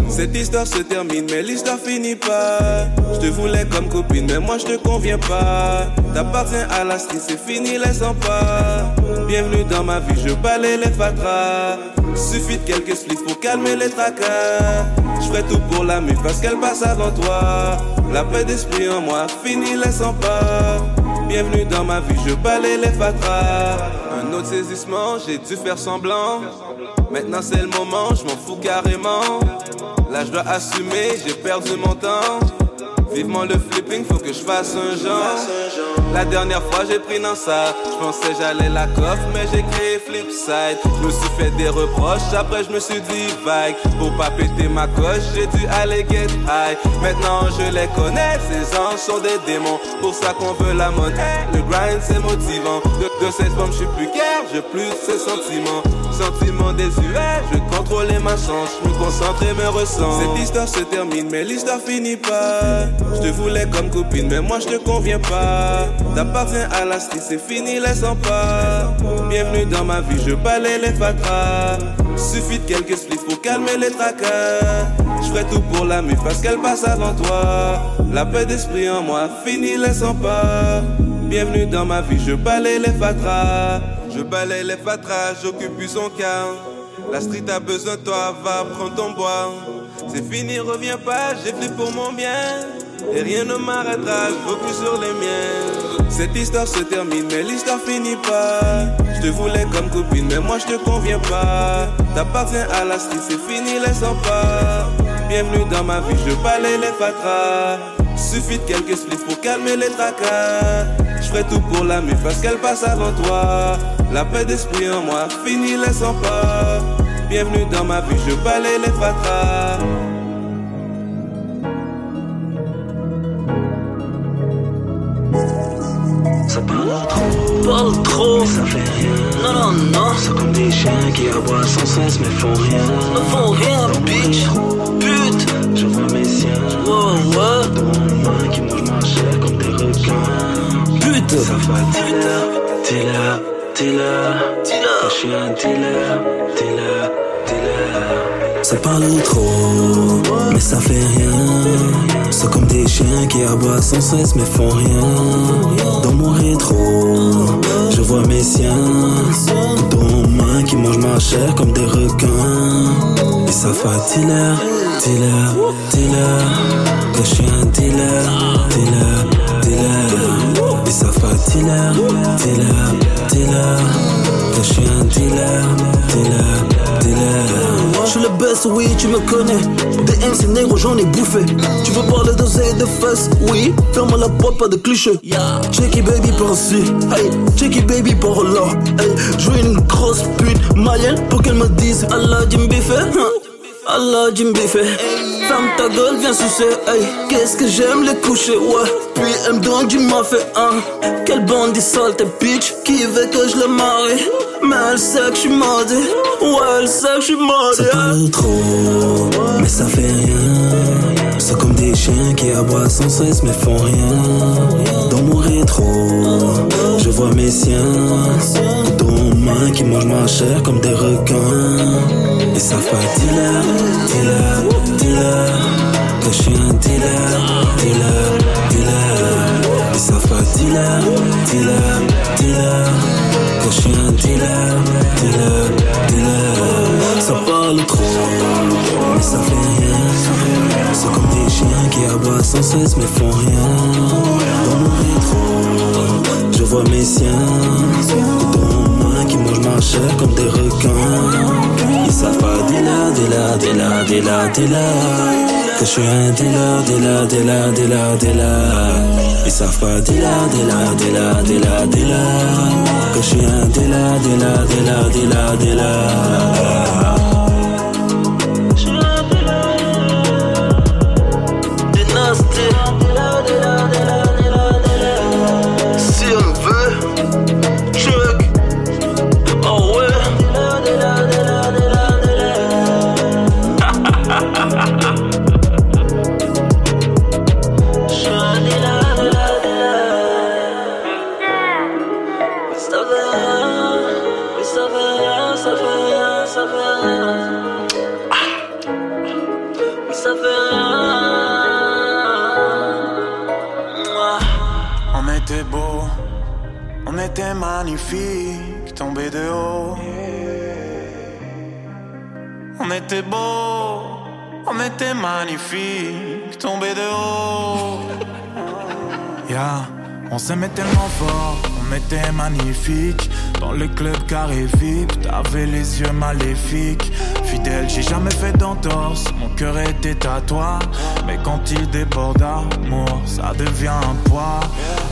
Speaker 20: Cette histoire se termine, mais l'histoire finit pas. Je te voulais comme copine, mais moi je te conviens pas. T'appartiens à la street, c'est fini, laisse en pas. Bienvenue dans ma vie, je balaye les fatras. Suffit de quelques splits pour calmer les tracas. Je ferai tout pour la mue parce qu'elle passe avant toi. La paix d'esprit en moi, fini, laisse en pas. Bienvenue dans ma vie, je balaye les fatras. Un autre saisissement, j'ai dû faire semblant. Maintenant c'est le moment, je m'en fous carrément. Là je dois assumer, j'ai perdu mon temps. Vivement le flipping, faut que je fasse un genre. La dernière fois j'ai pris dans ça, je pensais j'allais la coffre, mais j'ai créé Flipside. Je me suis fait des reproches, après je me suis dit vague. Pour pas péter ma coche, j'ai dû aller get high. Maintenant je les connais, ces anges sont des démons. Pour ça qu'on veut la monnaie, le grind c'est motivant. De, de cette forme je suis plus guère, je plus ces sentiments. Sentiments désuets, je contrôlais ma chance, je me concentre et me ressens. Cette histoire se termine, mais l'histoire finit pas. Je te voulais comme copine, mais moi je te conviens pas. T'appartiens à la c'est fini, laisse en pas. Bienvenue dans ma vie, je balaye les fatras. Suffit de quelques spliffs pour calmer les tracas. Je ferai tout pour la mif parce qu'elle passe avant toi. La paix d'esprit en moi, fini, laisse en pas. Bienvenue dans ma vie, je balaye les fatras. Je balaye les fatras, j'occupe son cas. La street a besoin de toi, va prendre ton bois. C'est fini, reviens pas, j'ai fait pour mon bien. Et rien ne m'arrêtera, je plus sur les miens. Cette histoire se termine, mais l'histoire finit pas. Je te voulais comme copine, mais moi je te conviens pas. T'appartiens à la street, c'est fini, laisse en pas. Bienvenue dans ma vie, je balaye les fatras. Suffit de quelques spliffs pour calmer les tracas. Je ferai tout pour la mif parce qu'elle passe avant toi. La paix d'esprit en moi, fini, laisse en pas. Bienvenue dans ma vie, je balaye les fatras.
Speaker 21: Ça parle trop, parle trop, mais ça fait rien. Non, non, non. C'est comme des chiens qui aboient sans cesse mais font rien. Ne font rien, bitch. Pute. Je vois mes siens. Wow, wow. Devant moi qui mangent ma chair comme des requins. Pute. Ça va, dealer. Dealer. Dealer. Je suis un dealer. Dealer. Dealer. Ça parle trop, mais ça fait rien. C'est comme des chiens qui aboient sans cesse mais font rien. Dans mon rétro, je vois mes siens. Dans main qui mangent ma chair comme des requins. Et ça fait dealer, dealer, dealer. Que je suis un dealer, dealer, dealer. Et ça fait dealer, dealer, dealer. Que je suis un dealer, dealer, dealer.
Speaker 22: Je suis le best, oui, tu me connais. Des MC négro, j'en ai bouffé. Tu veux parler d'oseille de fesses? Oui, ferme la porte, pas de cliché. Yeah. Checky baby par ici, hey. Checky baby par là, hey. Je une grosse pute malienne pour qu'elle me dise Allah Jimby fait. Allah Jimby fait. Ferme ta gueule, viens sucer, hey. Qu'est-ce que j'aime les coucher, ouais. Puis elle me donne du mafé, hein. Quelle bandit sale, t'es bitch. Qui veut que je le marie? Mais elle sait que je suis maudit. Ouais, elle sait que je suis maudit.
Speaker 21: Ça parle trop, mais ça fait rien. C'est comme des chiens qui aboient sans cesse mais font rien. Dans mon rétro, je vois mes siens. Qui mangent ma chair comme des requins. Et ça fait dealer, dealer, dealer. Que je suis un dealer, dealer, dealer. Et ça fait dealer, dealer, dealer. Que je suis un dealer, dealer, dealer.
Speaker 22: Ça parle trop,
Speaker 21: mais ça fait rien. C'est comme des chiens qui aboient sans cesse mais font rien. Dans mon rétro, je vois mes siens. Mangent ma comme des requins. Ils savent pas dealer, dealer, dealer, dealer, dealer. Que je suis un dealer, dealer, dealer, dealer, dealer. Ils savent pas dealer, dealer, dealer, dealer, dealer. Que je suis un dealer, dealer, dealer, dealer, dealer.
Speaker 4: Magnifique, tombé de haut.
Speaker 23: Yeah, on s'aimait tellement fort, on était magnifique. Dans le club carré VIP, t'avais les yeux maléfiques. Fidèle, j'ai jamais fait d'entorse, mon cœur était à toi. Mais quand il déborde d'amour, ça devient un poids.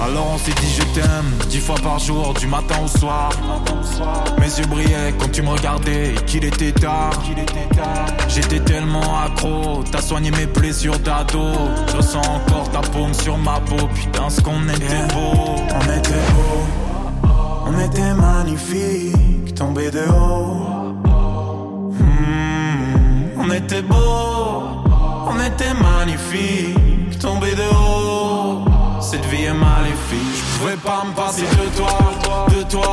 Speaker 23: Alors on s'est dit je t'aime, dix fois par jour, du matin au soir. Mes yeux brillaient quand tu me regardais et qu'il était tard. J'étais tellement accro, t'as soigné mes blessures d'ado. Je sens encore ta paume sur ma peau, putain ce qu'on était beau. On était beau, on était magnifique, tombé de haut. On était beau, on était magnifique, tombé de haut. Cette vie est maléfique, je pouvais pas me passer de toi, de toi,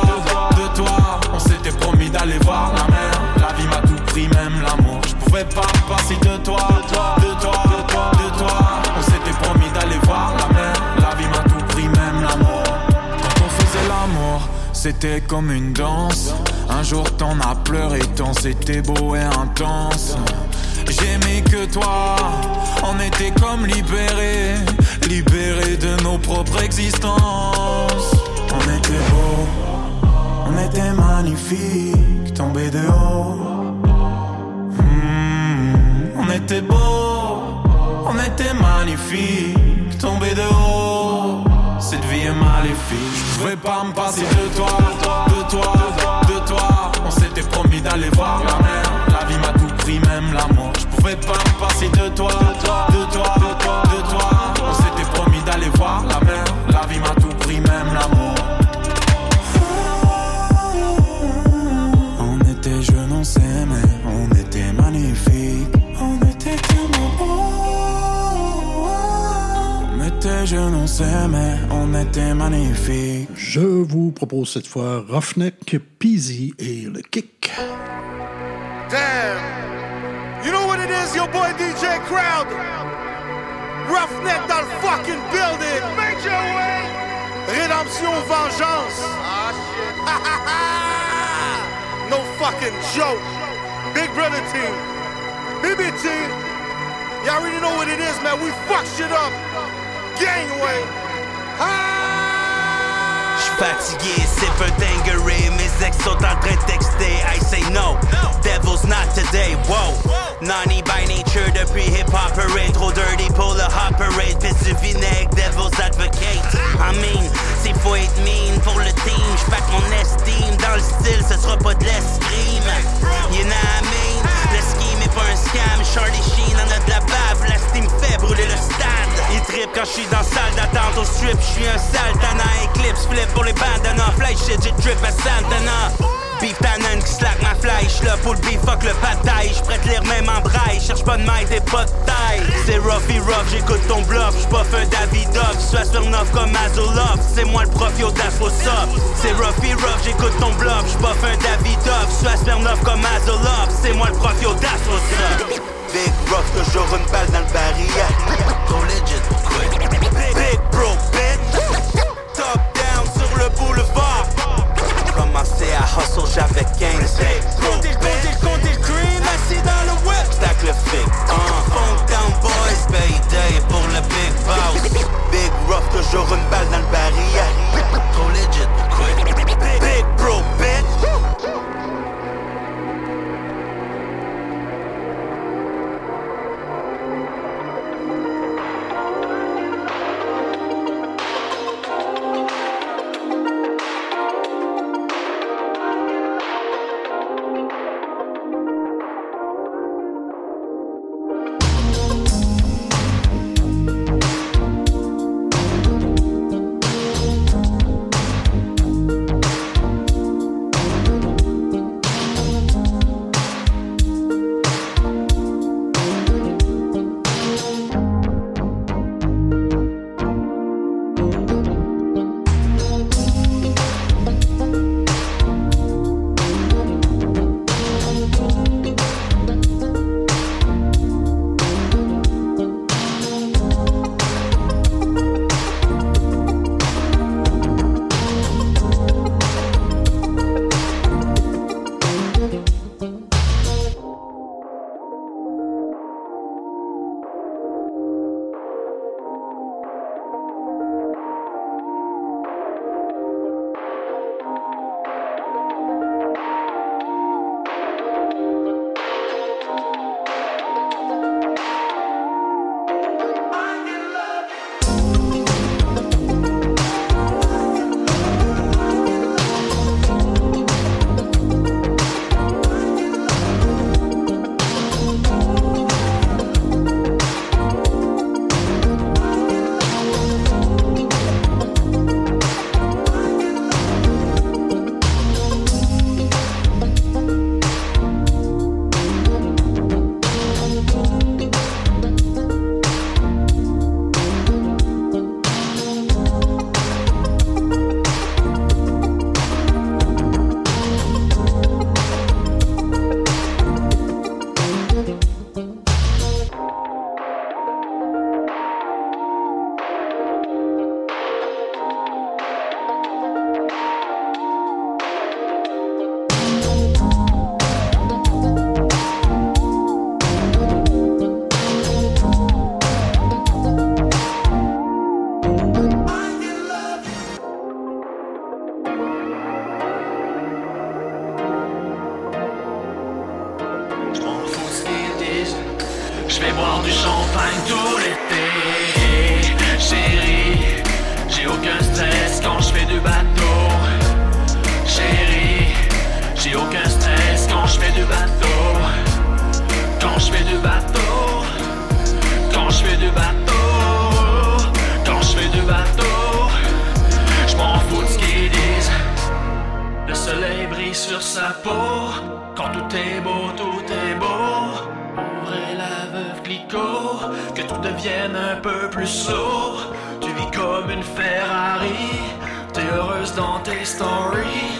Speaker 23: de toi. On s'était promis d'aller voir la mer, la vie m'a tout pris, même l'amour. Je pouvais pas me passer de toi, de toi, de toi, de toi. On s'était promis d'aller voir la mer, la vie m'a tout pris, même l'amour. Quand on faisait l'amour, c'était comme une danse. Un jour t'en as pleuré tant c'était beau et intense. Que toi, on était comme libérés, libérés de nos propres existences. On était beau, on était magnifique, tombé de haut. Hmm, on était beau, on était magnifique, tombé de haut. Cette vie est maléfique. Je pouvais pas me passer de toi, de toi, de toi. On s'était promis d'aller voir la mer. La vie m'a tout pris, même l'amour. Je pouvais pas me passer de toi, de toi, de toi, de toi. On s'était promis d'aller voir la mer. La vie m'a tout pris, même l'amour. On était jeunes, on s'aimait, on était magnifiques. On était tellement beaux. On était jeunes, on s'aimait, on était magnifiques.
Speaker 2: Je vous propose cette fois Roughneck, Peasy et le kick.
Speaker 24: Damn. You know what it is, your boy DJ Crowd. Roughneck dans le fucking building. Make your way. Rédemption, vengeance. Ah, shit. no fucking joke. Big brother team. BBT. Y'all already know what it is, man. We fuck shit up. Gangway.
Speaker 25: Fatigué, c'est peu dinguerie. Mes ex sont en train de texter. I say no, devil's not today. Whoa, Nani by nature depuis hip hopper. Trop dirty pour le hopperate. Pisse du vinaigre, devil's advocate. I mean, s'il faut être mean pour le team, j'pack mon estime. Dans le style, ce sera pas de l'escrime. You know what I mean? Le scheme est pas un scam. Charlie Sheen en a de la bave. La steam fait brûler le stade. Quand je suis dans salle d'attente au strip. Je suis un sale tannant éclipse. Flip pour les bandanas. Fly shit, j'ai drip à Santana. Beef Tannen qui slack ma j'suis là pour le beef, fuck le bataille. J'prête lire même en braille, cherche pas de maille, t'es pas de taille. C'est rough et rough, j'écoute ton bluff, pas fait Davidoff, sois sur neuf comme Azolov. C'est moi le prof, yo, that's what's up. C'est rough et rough, j'écoute ton bluff, pas fait Davidoff, sois sur neuf comme Azolov. C'est moi le prof, yo, that's what's up. Big rough, toujours une balle dans le barrière. Trop legit, pourquoi? Big bro, bitch. Top down sur le boulevard. Commencé à hustle, j'avais 15 Comptez le comptez le comptez le cream, assis dans le whip Stack le fig, uh. Funk down boys, payday pour le big boss Big rough, toujours une balle dans le barrière Trop legit? Big bro, bitch
Speaker 26: Je vais boire du champagne tout l'été. Chérie, j'ai aucun stress quand je fais du bateau. Chérie, j'ai aucun stress quand je fais du bateau. Quand je fais du bateau. Quand je fais du bateau. Quand je fais du bateau. Je m'en fous de ce qu'ils disent. Le soleil brille sur sa peau. Quand tout est beau devienne un peu plus slow. Tu vis comme une Ferrari, t'es heureuse dans tes stories.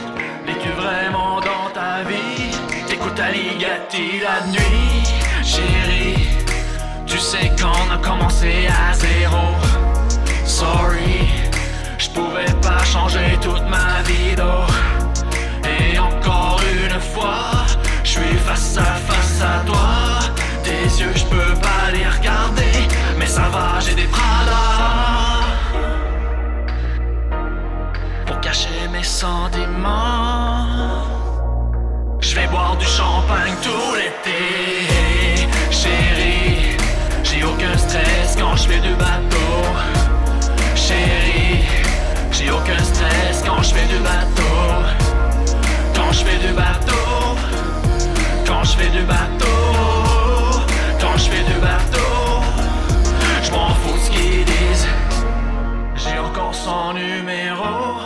Speaker 26: Es-tu vraiment dans ta vie? T'écoutes Aligati la nuit, chérie. Tu sais qu'on a commencé à zéro. Sorry, je pouvais pas changer toute ma d'eau. Et encore une fois, je suis face à face à toi. Yeux, je peux pas les regarder, mais ça va, j'ai des Prada. Pour cacher mes sentiments, je vais boire du champagne tout l'été. Chérie, j'ai aucun stress quand je fais du bateau. Chérie, j'ai aucun stress quand je fais du bateau. Quand je fais du bateau, quand je fais du bateau, je fais du bateau, je m'en fous ce qu'ils disent. J'ai encore son numéro,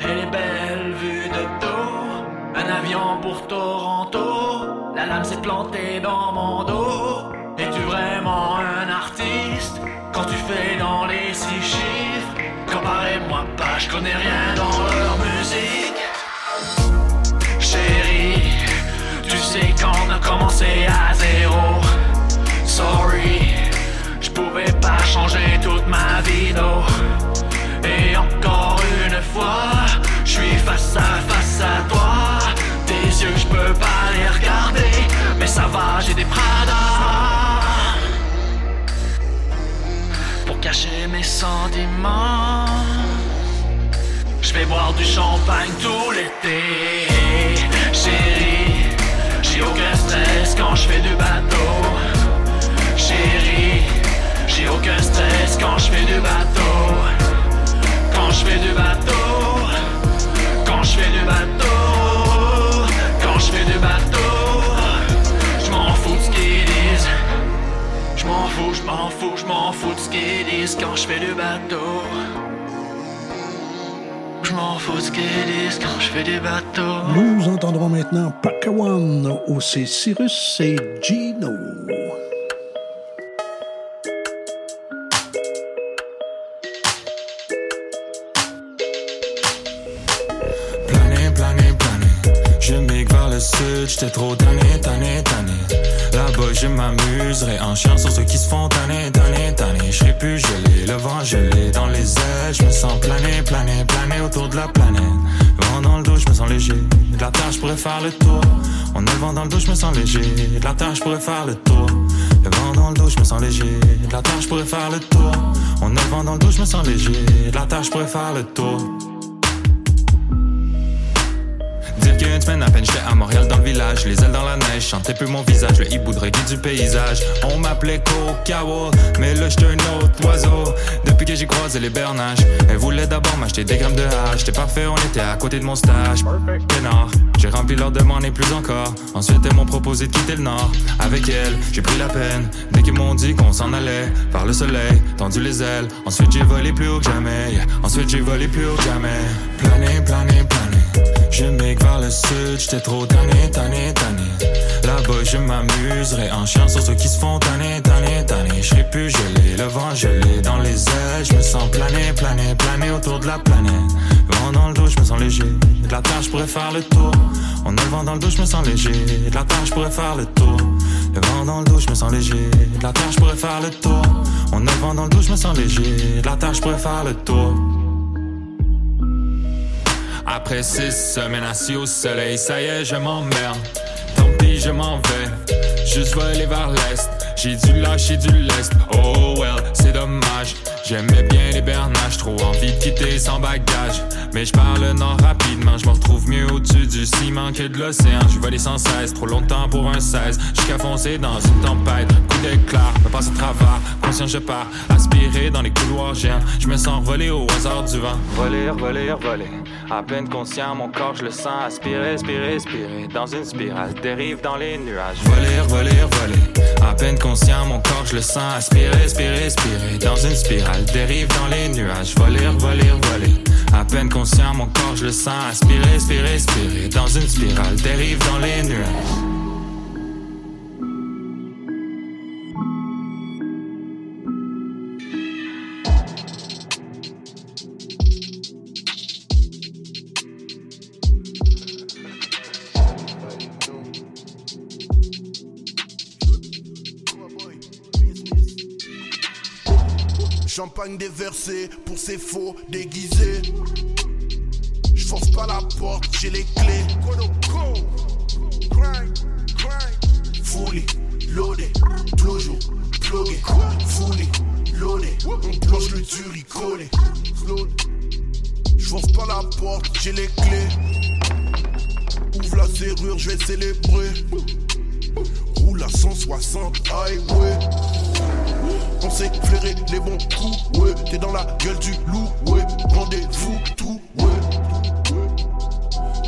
Speaker 26: elle est belle vue de dos. Un avion pour Toronto, la lame s'est plantée dans mon dos. Es-tu vraiment un artiste? Quand tu fais dans les six chiffres? Comparez-moi pas, je connais rien dans leur musique. Chérie, tu sais qu'on a commencé à zéro. Sorry, je pouvais pas changer toute ma vie d'eau. Et encore une fois, je suis face à face à toi. Tes yeux, je peux pas les regarder, mais ça va, j'ai des Prada. Pour cacher mes sentiments. Je vais boire du champagne tout l'été Chérie, j'ai aucun stress quand je fais du bateau J'ai aucun stress quand je fais du bateau. Quand je fais du bateau. Quand je fais du bateau. Quand je fais du bateau. Je m'en fous de ce qu'ils disent. Je m'en fous, je m'en fous, je m'en fous de ce qu'ils disent quand je fais du bateau. Je m'en fous ce qu'ils disent quand je fais du bateau.
Speaker 2: Nous entendrons maintenant Pakawan, aussi Cyrus et Gino.
Speaker 23: Sud, j'étais trop tanné, tanné, tanné. Là-bas, je m'amuserai en chien sur ceux qui se font tanner, tanner, tanner. Je serai plus gelé, le vent gelé dans les ailes. Je me sens planer, planer, planer autour de la planète. Vent dans le dos, je me sens léger. De la terre, je pourrais faire le tour. A le vent dans le dos, je me sens léger. De la terre, je pourrais faire le tour. Le vent dans le dos, je me sens léger. De la terre, je pourrais faire le tour. A le vent dans le dos, je me sens léger. De la terre, je pourrais faire le tour. Une semaine à peine, j'étais à Montréal dans le village. Les ailes dans la neige, chantais plus mon visage. Le hibou de reggae du paysage. On m'appelait Kokawa, mais là j'étais un autre oiseau. Depuis que j'ai croisé les bernages, elle voulait d'abord m'acheter des grammes de hache. J'étais parfait, on était à côté de mon stage. Pénard, j'ai rempli leur demande et plus encore. Ensuite, elles m'ont proposé de quitter le nord. Avec elle, j'ai pris la peine. Dès qu'ils m'ont dit qu'on s'en allait, par le soleil, tendu les ailes. Ensuite, j'ai volé plus haut que jamais. Ensuite, j'ai volé plus haut que jamais. Planer, planer, planer. Je migre vers le sud, j'étais trop tanné, tanné, tanné. Là-bas, je m'amuserai en chien sur ceux qui se font tanner, tanner, tanner. Je serai plus gelé, le vent gelé dans les ailes. Je me sens planer, planer, planer autour de la planète. Vent dans le dos, je me sens léger. De la terre, je pourrais faire le tour. On a le vent dans le dos, je me sens léger. De la terre, je pourrais faire le tour. Le vent dans le dos, je me sens léger. De la terre, je pourrais faire le tour. On a le vent dans le dos, je me sens léger. De la terre, je pourrais faire le tour. Après six semaines assis au soleil, ça y est, je m'emmerde. Je m'en vais. Juste voler vers l'est. J'ai dû lâcher du lest. Oh well, c'est dommage. J'aimais bien les bernages, trop envie de quitter sans bagage. Mais je parle le nord rapidement, je me retrouve mieux au-dessus du ciment que de l'océan. Je volé sans cesse, trop longtemps pour un 16. Jusqu'à foncer dans une tempête, coup d'éclat, me passe au travers. Conscient, je pars, aspiré dans les couloirs géants. Je me sens volé au hasard du vent. Voler, voler, voler. À peine conscient, mon corps, je le sens aspirer, aspirer, aspirer. Dans une spirale, dérive dans Voler, voler, voler. À peine conscient, mon corps, je le sens aspirer, aspirer, aspirer. Dans une spirale, dérive dans les nuages. Voler, voler, voler. À peine conscient, mon corps, je le sens aspirer, aspirer, aspirer. Dans une spirale, dérive dans les nuages.
Speaker 27: Champagne déversé pour ces faux déguisés. Je force pas la porte, j'ai les clés. Fully loaded, toujours plugué. Fully loaded, on planche le dur, collé. Je force pas la porte, j'ai les clés. Ouvre la serrure, je vais célébrer. Roule à 160 highway. On sait flairer les bons coups, ouais. T'es dans la gueule du loup, ouais. Rendez-vous tout, ouais.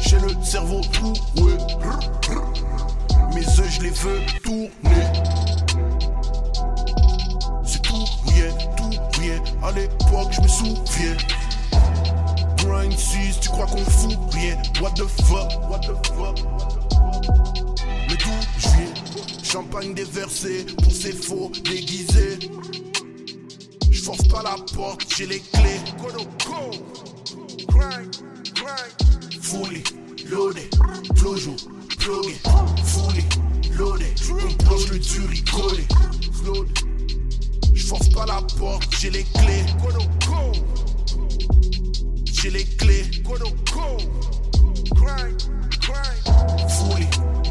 Speaker 27: J'ai le cerveau tout, ouais. Mes œufs, je les veux tourner. C'est tout, rien, tout, rien. À l'époque, je me souviens. Grind 6, tu crois qu'on fout rien. What the fuck, what the fuck? Mais d'où je viens? Champagne déversé pour ces faux déguisés. Je force pas la porte, j'ai les clés. Fully loaded, toujours plugué. Fully loaded, on planche le dur. Je force pas la porte, j'ai les clés. J'ai les clés. Fully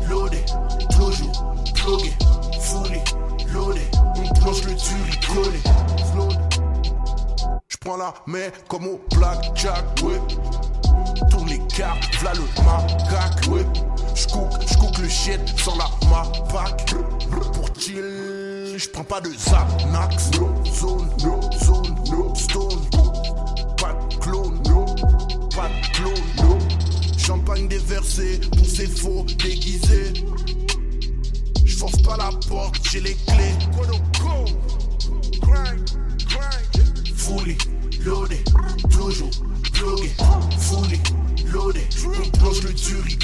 Speaker 27: loaded, Fully loaded, on planche le la main comme au blackjack, ouais. Tourne les cartes, v'là le macaque, ouais. J'cook, j'cook le shit sans la mapac. Pour chill, j'prends pas de Xanax. No zone, no zone, no stone. Pas de clone, no. Pas de clone. Champagne déversé pour ces faux déguisés. J'force pas la porte, j'ai les clés. Fully loaded, toujours plugué. Fully loaded, on planche le dur, il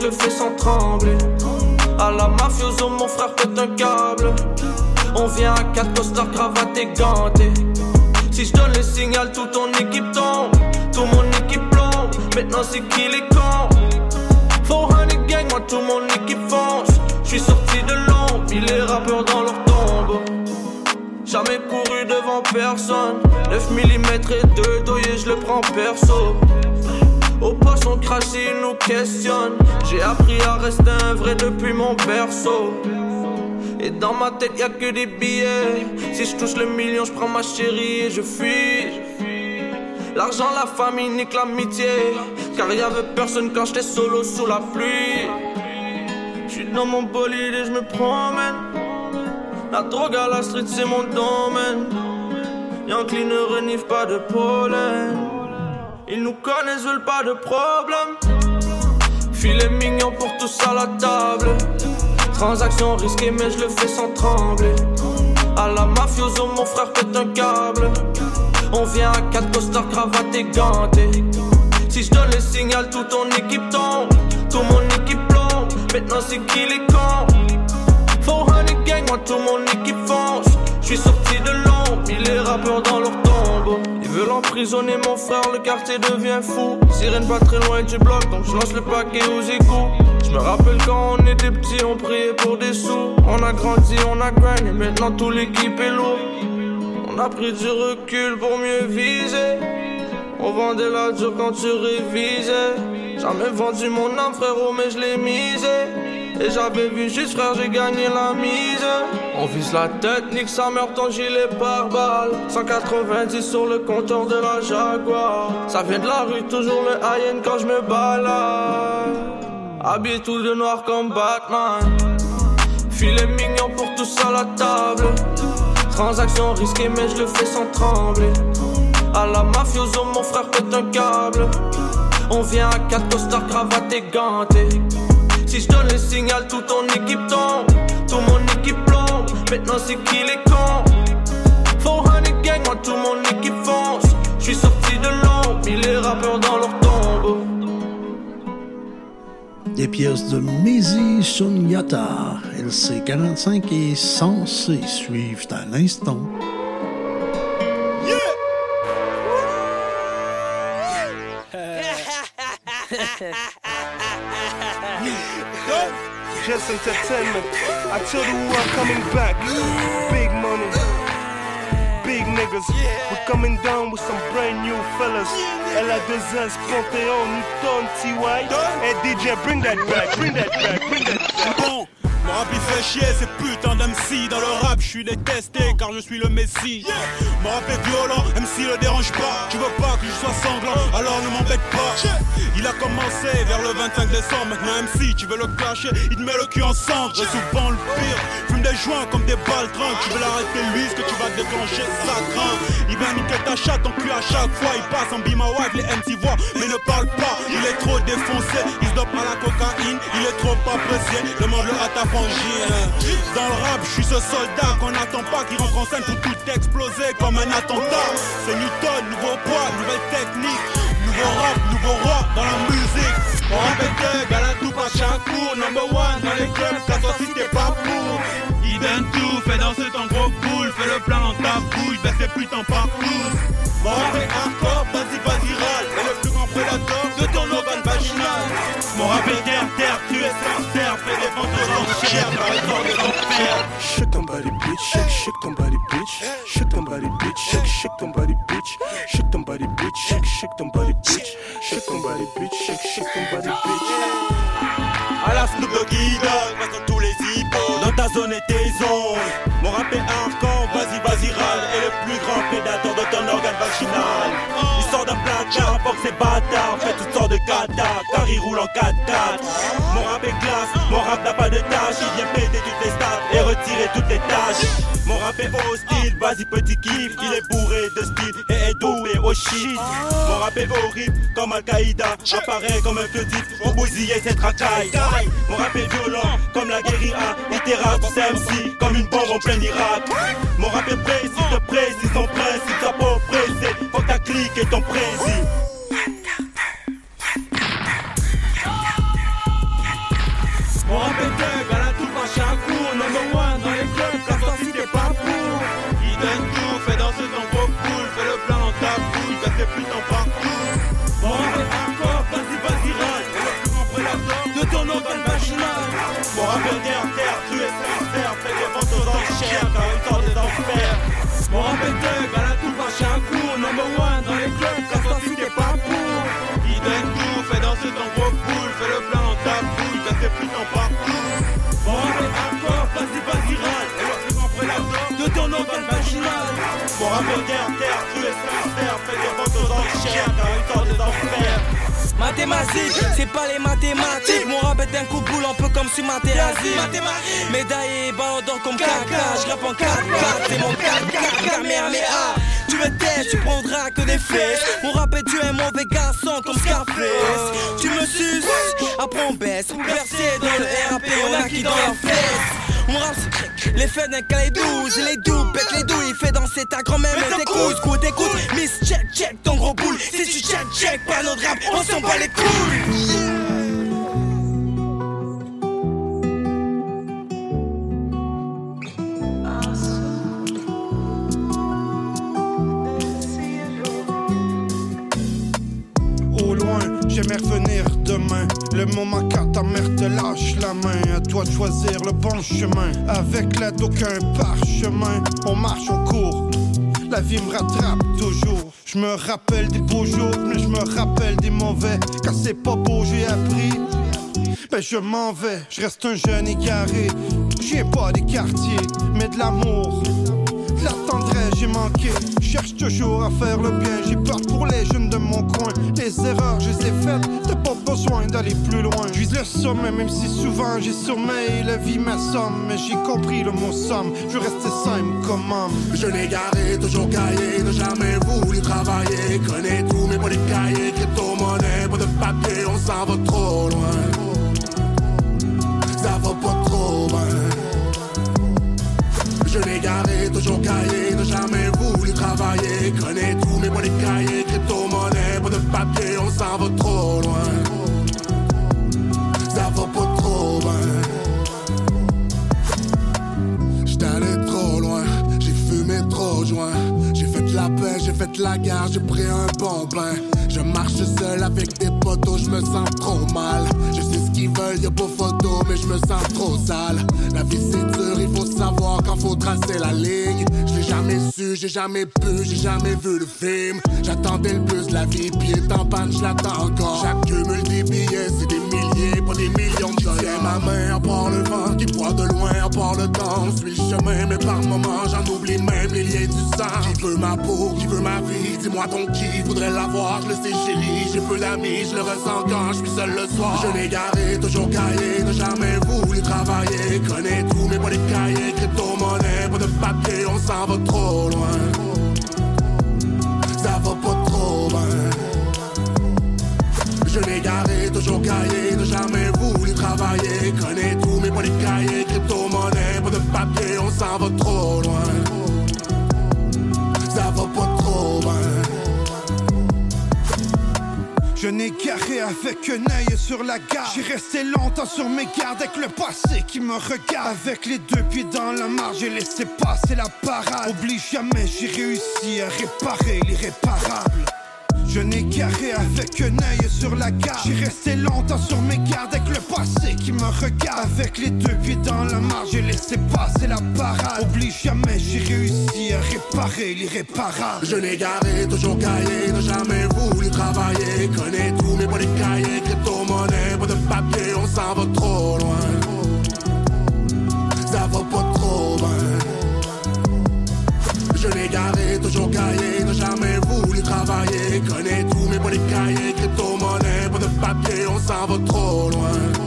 Speaker 28: je le fais sans trembler. À la mafioso, mon frère pète un câble. On vient à quatre costards, cravate et gantés. Si je donne le signal, tout ton équipe tombe. Tout mon équipe plombe. Maintenant, c'est qui les cons? 400 gang, moi, tout mon équipe fonce. J'suis sorti de l'ombre, puis les rappeurs dans leur tombe. Jamais couru devant personne. 9 mm et 2 doyers, je le prends perso. On crache, ils nous questionnent. J'ai appris à rester un vrai depuis mon berceau. Et dans ma tête, y a que des billets. Si je touche le million, je prends ma chérie et je fuis. L'argent, la famille, nique l'amitié. Car y avait personne quand j'étais solo sous la pluie. J'suis dans mon bolide et je me promène. La drogue à la street, c'est mon domaine. Yankee ne renifle pas de pollen. Ils nous connaissent, veulent pas de problème. Filet mignon pour tous à la table. Transaction risquée, mais je le fais sans trembler. À la mafioso, mon frère pète un câble. On vient à quatre costards, cravate et gantés. Si je donne le signal, tout ton équipe tombe. Tout mon équipe plombe. Maintenant, c'est qui les cons? 400 gang, moi, tout mon équipe fonce. J'suis sorti de l'ombre, puis les rappeurs dans leur tombe. Veulent emprisonner mon frère, le quartier devient fou. Sirène pas très loin du bloc, donc je lance le paquet aux égouts. Je me rappelle quand on était petits, on priait pour des sous. On a grandi, on a grind, et maintenant tout l'équipe est lourd. On a pris du recul pour mieux viser. On vendait la dure quand tu révisais. Jamais vendu mon âme, frérot, mais je l'ai misé. Et j'avais vu juste frère, j'ai gagné la mise. On vise la tête, nique sa mère, ton gilet par balle. 190 sur le compteur de la Jaguar. Ça vient de la rue, toujours le hayen quand je me balade. Habillé tout de noir comme Batman. Filet mignon pour tous à la table. Transaction risquée, mais je le fais sans trembler. À la mafioso, mon frère pète un câble. On vient à quatre costards, cravate et gantés. Si je donne le signal, tout ton équipe tombe. Tout mon équipe plombe. Maintenant, c'est qui les cons? 400 gang, moi, tout mon équipe fonce. Je suis sorti de l'ombre, mis les rappeurs dans leur tombe.
Speaker 2: Des pièces de Maisie Sunyata, LC45 et Sensé suivent à l'instant.
Speaker 29: Just entertainment. I tell the I'm coming back. Big money. Big niggas. We're coming down with some brand new fellas. LA2S, Panthéon, Newton, TY. Hey DJ, bring that back, bring that back, bring that back.
Speaker 30: Mon rap il fait chier ces putains d'MC Dans le rap je suis détesté car je suis le messie Mon rap est violent, MC le dérange pas. Tu veux pas que je sois sanglant, alors ne m'embête pas. Il a commencé vers le 25 décembre Maintenant MC tu veux le cacher, il te met le cul en cendre. Et souvent le pire, fume des joints comme des baltrins Tu veux l'arrêter lui, ce que tu vas déclencher ça craint. Il vient niquer ta chatte en cul à chaque fois Il passe en bima wife, les MC voient mais ne parle pas. Il est trop défoncé, il se dope à la cocaïne Il est trop apprécié, demande-le à ta Dans le rap, je suis ce soldat qu'on n'attend pas Qui rentre en scène pour tout exploser comme un attentat. C'est Newton, nouveau poids, nouvelle technique. Nouveau rap, nouveau roi dans la musique. On thug à toupe à chaque cours Number one dans les clubs, ça soit si t'es pas pour Il donne tout, fait danser ton gros boule Fais le plein dans ta bouille, baisse les putains partout Mon Fais des ventes aux enchères dans les corps de l'enfer
Speaker 29: Shake ton body, bitch. Shake, shake ton body, bitch. Shake ton body, bitch. Shake, shake ton body, bitch. Shake ton body, bitch. Shake, shake ton body, bitch. Shake ton body, bitch. Shake, shake ton body, bitch.
Speaker 30: À la Snoop Doggy Dogg, dans tous les hippos Dans ta zone et tes zones Mon rap est hardcore, boxe ses bâtards Fait toutes sortes de catas, car il roule en 4 4 Mon rap est classe, mon rap n'a pas de tâche Il vient péter toutes les stats et retirer toutes les tâches. Mon rap est hostile, vas-y petit kiff. Il est bourré de style et est doué au shit. Mon rap est horrible comme Al-Qaïda. Apparaît comme un fugitif pour bousiller cette racaille Mon rap est violent comme la guérilla. Il terrasse ces MC comme une bombe en plein Irak. Mon rap est précis, te précis, son principe faut que ta clique et ton précis Mon rap est thug à la toupe à chaque cours Number one dans les clubs, casse-toi si t'es pas pour Il donne tout, fait danser ton gros cool Fais le plein dans ta bouille, baisse tes putains partout Mon rap est hardcore, vas-y, vas-y, râle. Et le plus grand prédateur de ton organe vaginal Mon rap est terre, tu es sincère. Fais des ventes aux enchères, car il sort des enfers Mon rap est cool Fais le plein dans ta bouille, baisse tes putains partout. Rap est hardcore, vas-y, vas-y, râle. Et le plus grand prédateur de ton organe vaginal. Mon rap est terre, tu es sincère Fais des ventes aux enchères, car il sort des enfers
Speaker 3: Mathématiques, c'est pas les mathématiques. Mon rap est un coup de boule, un peu comme sur Materazzi. Médaille et ballon d'or comme caca. Je rappe en 4 4 c'est mon 4 4 Kamehameha. Tu me testes, tu prendras que des fesses. Mon rap est tu es un mauvais garçon comme Scarface. Tu me suces, après on baisse. Versé dans le RAP, on a qui dans la fesse. Mon rap, les faits d'un calais 12 et les doubles, pète les douilles, fait danser ta grand-mère, mais t'écoutes, écoute, écoute, Miss check, check ton gros boule. Si tu check, check pas notre rap, on s'en bat les couilles.
Speaker 29: J'aimerais revenir demain. Le moment quand ta mère te lâche la main. À toi de choisir le bon chemin. Avec l'aide d'aucun parchemin. On marche, on court. La vie me rattrape toujours. Je me rappelle des beaux jours, mais je me rappelle des mauvais. Quand c'est pas beau, j'ai appris. Ben je m'en vais, je reste un jeune égaré. Viens pas des quartiers, mais de l'amour. De la j'ai manqué. Cherche toujours à faire le bien. J'ai peur pour les jeunes de mon coin. Les erreurs, je les ai faites. T'as pas besoin d'aller plus loin. Je vise le sommet, même si souvent j'ai sommeil. La vie m'assomme, mais j'ai compris le mot somme. Je veux rester simple comme homme.
Speaker 31: Je n'ai garé, toujours caillé, ne jamais voulu travailler. Connais tous mes polis cahiers, crypto-monnaie, pas de papier, on s'en va trop loin. Ça va pas trop loin. Je n'ai garé, toujours caillé, ne jamais voulu travailler. Connais tous mes polis cahiers, crypto-monnaie, pas de papier, on s'en va trop loin. Ça va pas trop loin. J'étais allé trop loin, j'ai fumé trop joint. J'ai fait la paix, j'ai fait la guerre, j'ai pris un bon bain. Je marche seul avec des potos, je me sens trop mal. Qu'ils veulent, y'a pas photo, mais je me sens trop sale. La vie c'est dur, il faut savoir quand faut tracer la ligne. Je l'ai jamais su, j'ai jamais pu, j'ai jamais vu le film. J'attendais le bus, la vie, pied en panne, je l'attends encore. J'accumule des billets, c'est des milliers, pas des millions de dollars. Ma à part le vent qui voit de loin, à part le temps. On suit le chemin, mais par moments j'en oublie même les liens du sang. Qui veut ma peau, qui veut ma vie, dis-moi ton qui voudrait l'avoir, je le sais chérie, j'ai peu d'amis, je le ressens quand je suis seul le soir. Je n'ai garé, toujours caillé, ne jamais voulu travailler. Connais tous mes polis cahiers, crypto-monnaie, pas de papier, on s'en va trop loin. Ça va pas trop loin. Je n'ai garé, toujours caillé, ne jamais voulu travailler. Connais tous mes polis cahiers, crypto-monnaie, pas de papier, on s'en va trop loin.
Speaker 29: Je n'ai carré avec un œil sur la gare. J'ai resté longtemps sur mes gardes avec le passé qui me regarde. Avec les deux pieds dans la marge, j'ai laissé passer la parade. Oublie jamais, j'ai réussi à réparer l'irréparable. Je n'ai carré avec un œil sur la gare. J'ai resté longtemps sur mes gardes avec le passé qui me regarde. Avec les deux pieds dans la marge, j'ai laissé passer la parade. Oublie jamais, j'ai réussi à réparer l'irréparable.
Speaker 31: Je n'ai garé, toujours caillé, ne jamais voulu travailler. Connais tous mes polis cahiers, crypto-monnaie, pas de papier, on s'en va trop loin. Ça va pas trop loin. Je n'ai garé, toujours caillé, ne jamais voulu travailler. Connais tous mes polis cahiers, crypto-monnaie, pas de papier, on s'en va trop loin.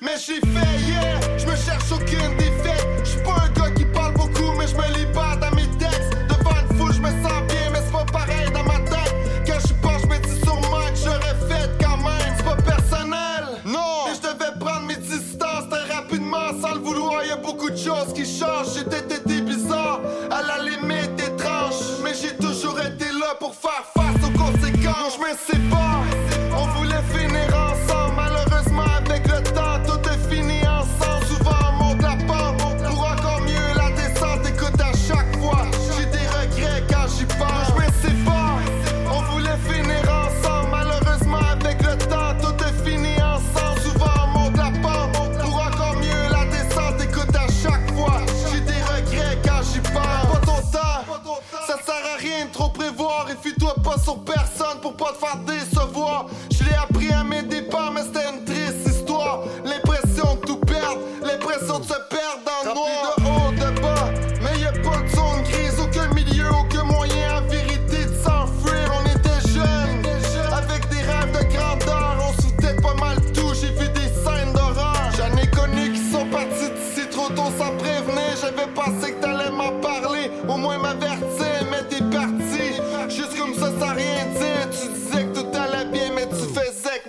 Speaker 24: Mais j'ai fait, yeah, je me cherche aucune défaite. J'suis pas un gars qui parle beaucoup, mais je me libère pas te faire décevoir. Je l'ai appris à mes départs, mais c'était une triste histoire. L'impression de tout perdre, l'impression de se perdre dans le noir. de haut, de bas, mais y a pas de zone grise, aucun milieu, aucun moyen en vérité de s'enfuir. On était jeunes, avec des rêves de grandeur. On sautait pas mal tout, j'ai vu des scènes d'horreur. J'en ai connu qui sont partis d'ici trop tôt sans prévenir. J'avais pensé que t'allais m'en parler, au moins m'avertir,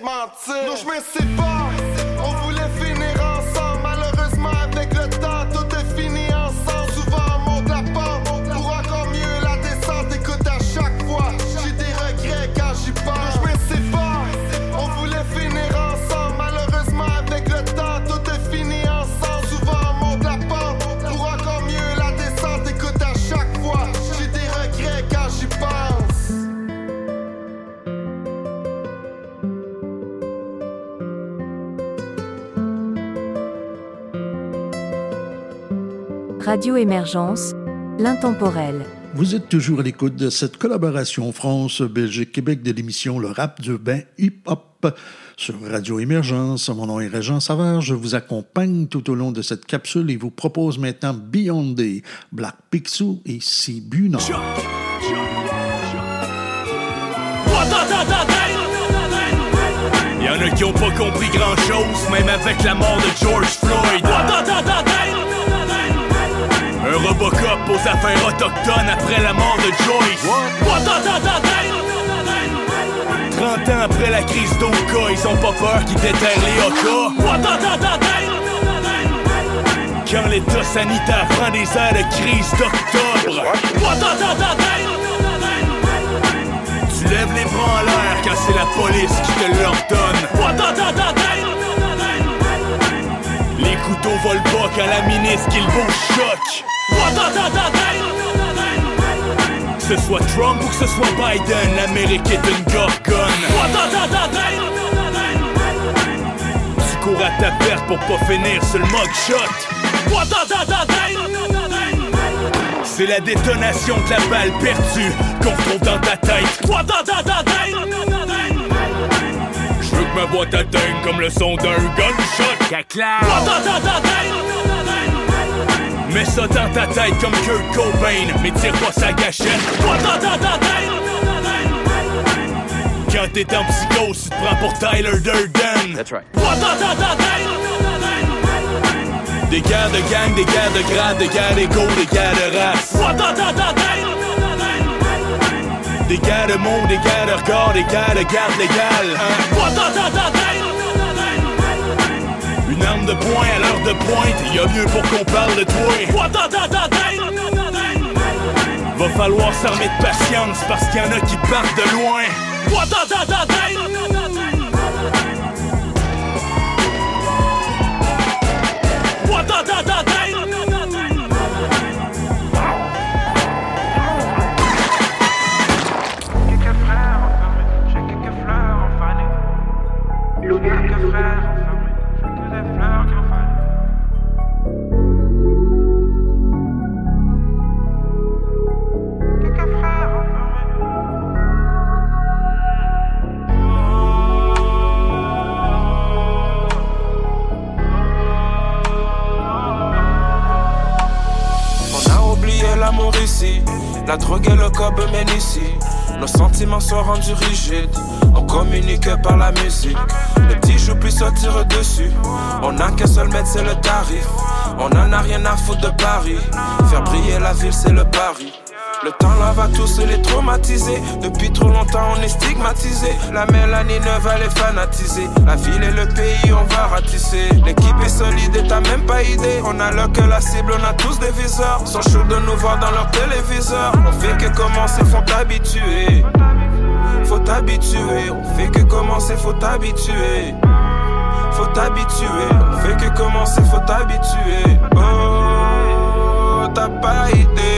Speaker 24: faisais que mentir. Non, je me sépare, on
Speaker 1: Radio Émergence, l'intemporel.
Speaker 2: Vous êtes toujours à l'écoute de cette collaboration France-Belgique-Québec de l'émission Le rap urbain hip-hop sur Radio Émergence. Mon nom est Régent Savard. Je vous accompagne tout au long de cette capsule et vous propose maintenant Beyond Day, Black Picsou et Sibu Nord.
Speaker 32: Y'en a qui ont pas compris grand chose, même avec la mort de George Floyd. Un Robocop aux affaires autochtones après la mort de Joyce. 30 ans après la crise d'Oka, ils ont pas peur qu'ils déterrent les Oka. Quand l'état sanitaire prend des airs de crise d'octobre. Tu lèves les bras en l'air quand c'est la police qui te l'ordonne. Les couteaux volent pas quand la ministre qu'il beau choc. Que ce soit Trump ou que ce soit Biden, l'Amérique est une gorgone. Tu cours à ta perte pour pas finir sur le mugshot. C'est la détonation de la balle perdue qu'on retrouve dans ta tête. Que ma voix t'atteigne comme le son d'un gunshot. Mets ça dans ta tête comme Kurt Cobain, mais tire pas sa gâchette. Quand t'es en psychose, tu te prends pour Tyler Durden. That's right. Des guerres de gang, des guerres de grade, des guerres d'ego, des guerres de race. Des guerres de mots, des guerres de record, des guerres de garde légale. Une arme de poing à l'heure de pointe, y a mieux pour qu'on parle de toi. Va falloir s'armer de patience parce qu'il y en a qui partent de loin.
Speaker 4: La drogue et le cob mènent ici. Nos sentiments sont rendus rigides, on communique par la musique. Les petits joues puis sortir dessus. On n'a qu'un seul maître, c'est le tarif. On en a rien à foutre de Paris. Faire briller la ville, c'est le pari. Le temps là va tous les traumatiser. Depuis trop longtemps, on est stigmatisé. La mélanine va les fanatiser. La ville et le pays, on va ratisser. L'équipe est solide et t'as même pas idée. On a l'heure que la cible, on a tous des viseurs. Sont chauds de nous voir dans leur téléviseur. On fait que commencer, faut t'habituer. Faut t'habituer. On fait que commencer, faut t'habituer. Faut t'habituer. On fait que commencer, faut t'habituer. Oh, t'as pas idée.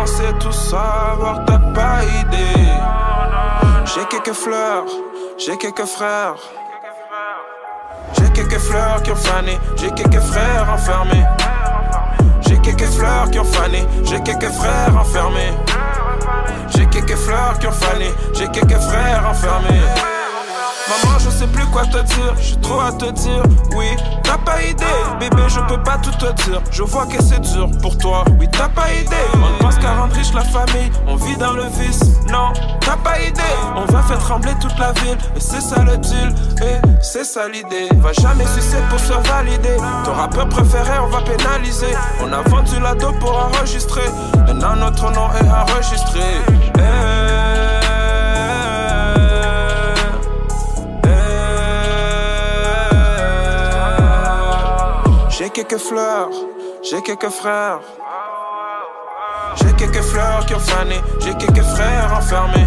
Speaker 4: Pensais tout savoir, t'as pas idée. J'ai quelques fleurs, j'ai quelques frères. J'ai quelques fleurs qui ont fané, j'ai quelques frères enfermés. J'ai quelques fleurs qui ont fané, j'ai quelques frères enfermés. J'ai quelques fleurs qui ont fané, j'ai quelques frères enfermés. Maman, je sais plus quoi te dire, j'ai trop à te dire. Oui, t'as pas idée, bébé, je peux pas tout te dire. Je vois que c'est dur pour toi. Oui, t'as pas idée. On pense qu'à rendre riche la famille, on vit dans le vice. Non, t'as pas idée. On va faire trembler toute la ville, et c'est ça le deal, et c'est ça l'idée. Va jamais sucer pour se valider. Ton rappeur préféré, on va pénaliser. On a vendu la dope pour enregistrer. Maintenant, notre nom est enregistré. J'ai quelques fleurs, j'ai quelques frères. J'ai quelques fleurs qui ont fané, j'ai quelques frères enfermés.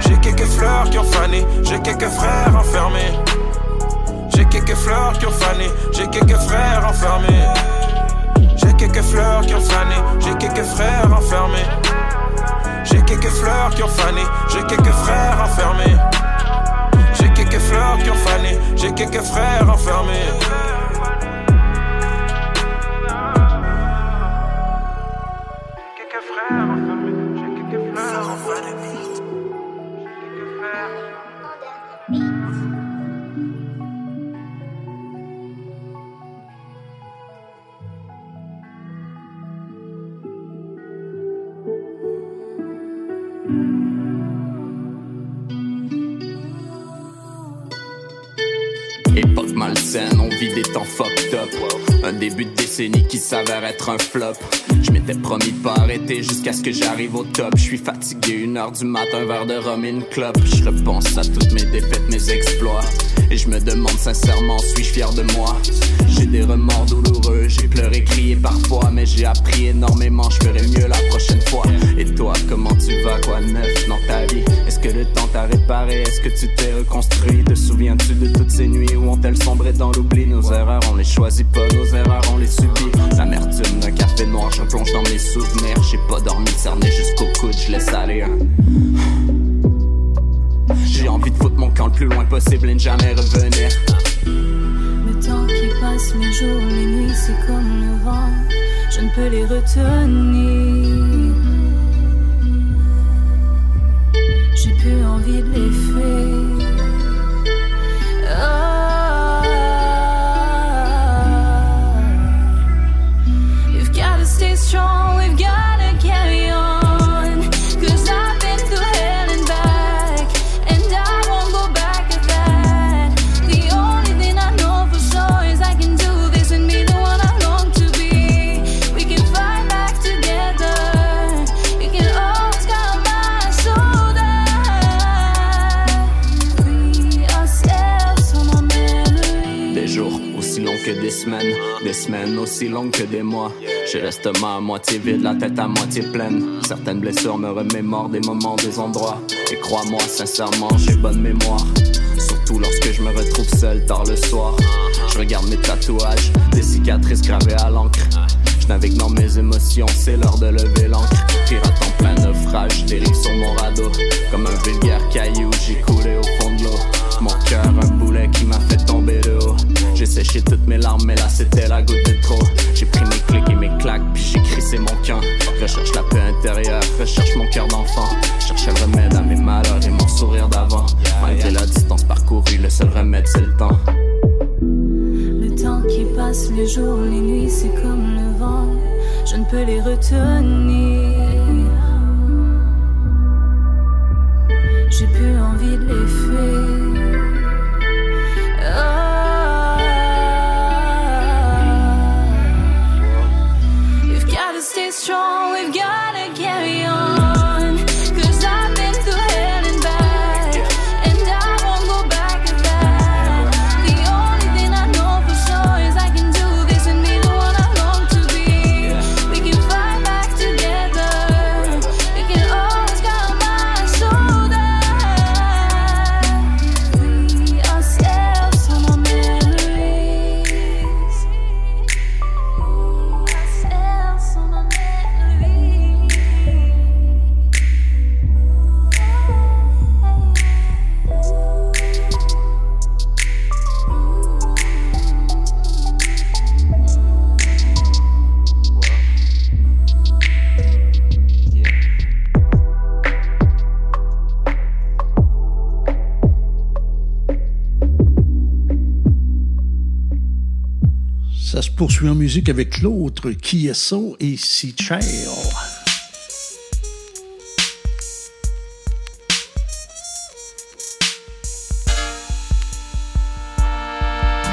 Speaker 4: J'ai quelques fleurs qui ont fané, j'ai quelques frères enfermés. J'ai quelques fleurs qui ont fané, j'ai quelques frères enfermés. J'ai quelques fleurs qui ont fané, j'ai quelques frères enfermés. J'ai quelques fleurs qui ont fané, j'ai quelques frères enfermés. J'ai quelques fleurs qui ont fané, j'ai quelques frères enfermés.
Speaker 33: Un début de décennie qui s'avère être un flop. Je m'étais promis de pas arrêter jusqu'à ce que j'arrive au top. Je suis fatigué, une heure du matin, un verre de rhum une clope. Je repense à toutes mes défaites, mes exploits. Et je me demande sincèrement, suis-je fier de moi? J'ai des remords douloureux, j'ai pleuré, crié parfois, mais j'ai appris énormément, je ferai mieux la prochaine fois. Et toi, comment tu vas, quoi de neuf dans ta vie? Est-ce que le temps t'a réparé? Est-ce que tu t'es reconstruit? Te souviens-tu de toutes ces nuits où ont-elles sombré dans l'oubli? Nos erreurs, on les choisit pas, nos erreurs, on les subit. L'amertume d'un café noir, je plonge dans mes souvenirs. J'ai pas dormi cerné jusqu'au coude, je laisse aller. J'ai envie de foutre mon camp le plus loin possible et ne jamais revenir.
Speaker 13: Le temps qui passe, les jours, les nuits, c'est comme le vent. Je ne peux les retenir. J'ai plus envie de les fuir.
Speaker 33: Semaines, aussi longues que des mois. J'ai l'estomac à moitié vide, la tête à moitié pleine. Certaines blessures me remémorent des moments, des endroits. Et crois-moi, sincèrement, j'ai bonne mémoire. Surtout lorsque je me retrouve seul tard le soir. Je regarde mes tatouages, des cicatrices gravées à l'encre. Je dans mes émotions, c'est l'heure de lever l'encre. Pirate en plein naufrage, dérive sur mon radeau. Comme un vulgaire caillou, j'ai coulé au fond de l'eau. Mon cœur, un boulet qui m'a fait tomber de haut. J'ai séché toutes mes larmes, mais là c'était la goutte de trop. J'ai pris mes clics et mes claques, puis j'ai crissé mon camp. Recherche la paix intérieure, recherche mon cœur d'enfant. Cherchais le remède à mes malheurs et mon sourire d'avant. Malgré la distance parcourue, le seul remède c'est le temps.
Speaker 13: Les jours, les nuits, c'est comme le vent. Je ne peux les retenir. J'ai plus envie de les fuir. Ah. Stay strong, we've gotta
Speaker 2: poursuit en musique avec l'autre qui est so et si cher.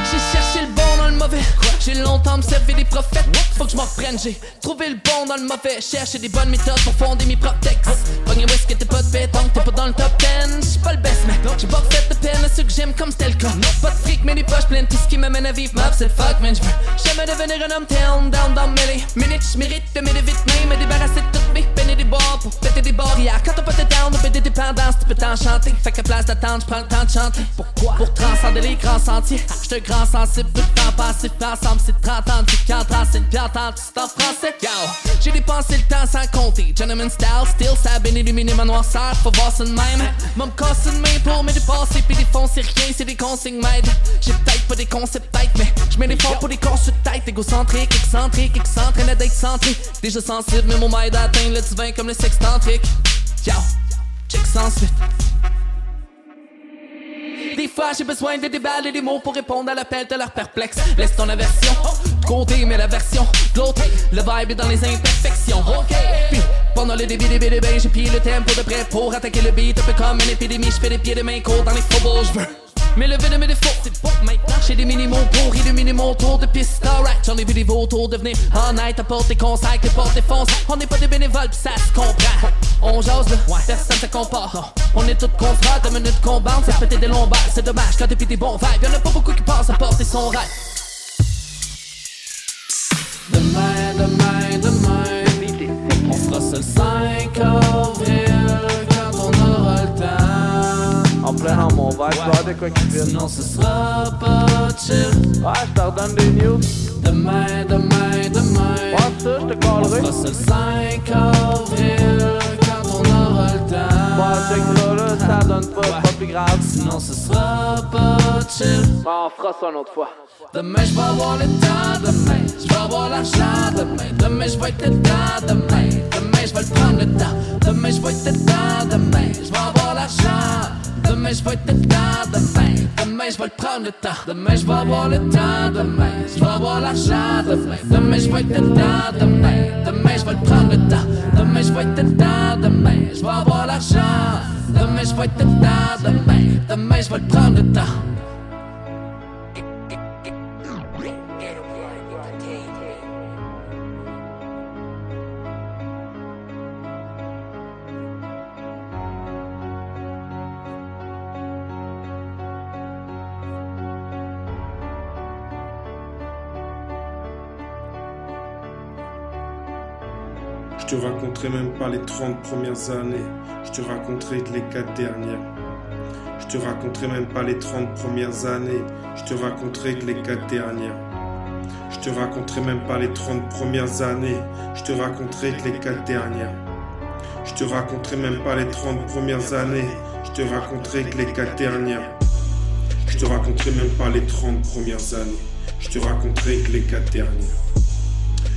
Speaker 26: J'ai cherché le bon dans le mauvais. J'ai longtemps observé des prophètes. Faut que je m'en reprenne. J'ai trouvé le bon dans le mauvais. Cherché des bonnes méthodes pour fonder mes propres textes. Pogné whisky, t'es pas de pétanque, t'es pas dans le top 10. J'suis pas le best, mais j'ai pas fait ceux que j'aime comme c'était le cas. Pas de fric, mais des poches pleines. Tout ce qui m'amène à vivre ma c'est fuck, man. J'veux jamais devenir un homme down dans mêlée. Minute, j'mérite de vite, mais me débarrasser de toutes mes et des bords pour péter des barrières. Quand t'as pas de down, on des dépendances, tu peux t'enchanter. Fait que place d'attente, j'prends le temps de chanter. Pourquoi? Pour transcender les grands sentiers. Un grand sensible, peu de temps passé ensemble, c'est 30 ans, c'est 40 ans, c'est une pierre tente, c'est en français. Yo, j'ai dépensé le temps sans compter. Gentleman style, still, ça a bien illuminé ma noirceur, faut voir ça de même. M'en me casse une main pour me dépasser, puis défoncer rien, c'est des consignes m'aident. J'ai peut-être pas des concepts tête, mais j'mets des forts pour des corps sur tête. Égocentrique, excentrique, excentré, d'être. Déjà sensible, mais mon m'aide à atteindre le comme le sextantrique. Yo, check sans suite. Des fois j'ai besoin de déballer des mots pour répondre à l'appel de leur perplexe. Laisse ton aversion de côté mais la version de l'autre. Le vibe est dans les imperfections. Ok Puis pendant le début des des j'ai pillé le tempo de près pour attaquer le beat. Un peu comme une épidémie Je fais des pieds de main courts dans les faubourgs Mais lever de mes défauts, c'est bon maintenant. J'ai des minimums pour illuminer mon tour de piste. Alright, j'en ai vu des vautours devenir honnête. Apporte des conseils, les portes défoncent. On n'est pas des bénévoles, pis ça se comprend. On jase là, personne se compare. On est tous confrères, deux minutes qu'on bande, ça péter des lombaires. C'est dommage quand depuis des bons vibes. Y'en a pas beaucoup qui pensent à porter son rêve. Demain, demain, demain, on fera le 5 avril
Speaker 34: En plein dans mon verre, je vais de quoi qui vient.
Speaker 26: Sinon ce sera pas chill.
Speaker 34: Ouais, je te redonne des news.
Speaker 26: Demain, demain, demain,
Speaker 34: Ouais, ça, je te
Speaker 26: on
Speaker 34: callerai.
Speaker 26: fera ça le 5 avril quand on aura le temps.
Speaker 34: Bon, check ça là, ça donne pas, c'est pas plus grave.
Speaker 26: Sinon ce sera pas chill.
Speaker 34: Bon, on fera ça une autre fois.
Speaker 26: Demain je vais avoir le temps, demain je vais avoir l'argent, demain Demain je vais être dedans, demain Demain je vais le prendre le temps, demain je vais être dedans, demain Je vais avoir l'argent, demain je vais être dedans, demain. Demain je vais le prendre le temps, demain je vais avoir le temps, demain. Je vais avoir l'argent, demain. Demain je vais être dedans, demain. Demain je vais le prendre le temps, demain je vais être dedans, demain. Je vais avoir l'argent, demain je vais être dedans, demain. Demain je vais le prendre le temps
Speaker 35: Je te raconterai même pas les 30 premières années, je te raconterai que les 4 dernières. Je te raconterai même pas les 30 premières années, je te raconterai que les 4 dernières. Je te raconterai même pas les 30 premières années, je te raconterai que les 4 dernières. Je te raconterai même pas les 30 premières années, je te raconterai que les 4 dernières. Je te raconterai même pas les 30 premières années, je te raconterai que les 4 dernières.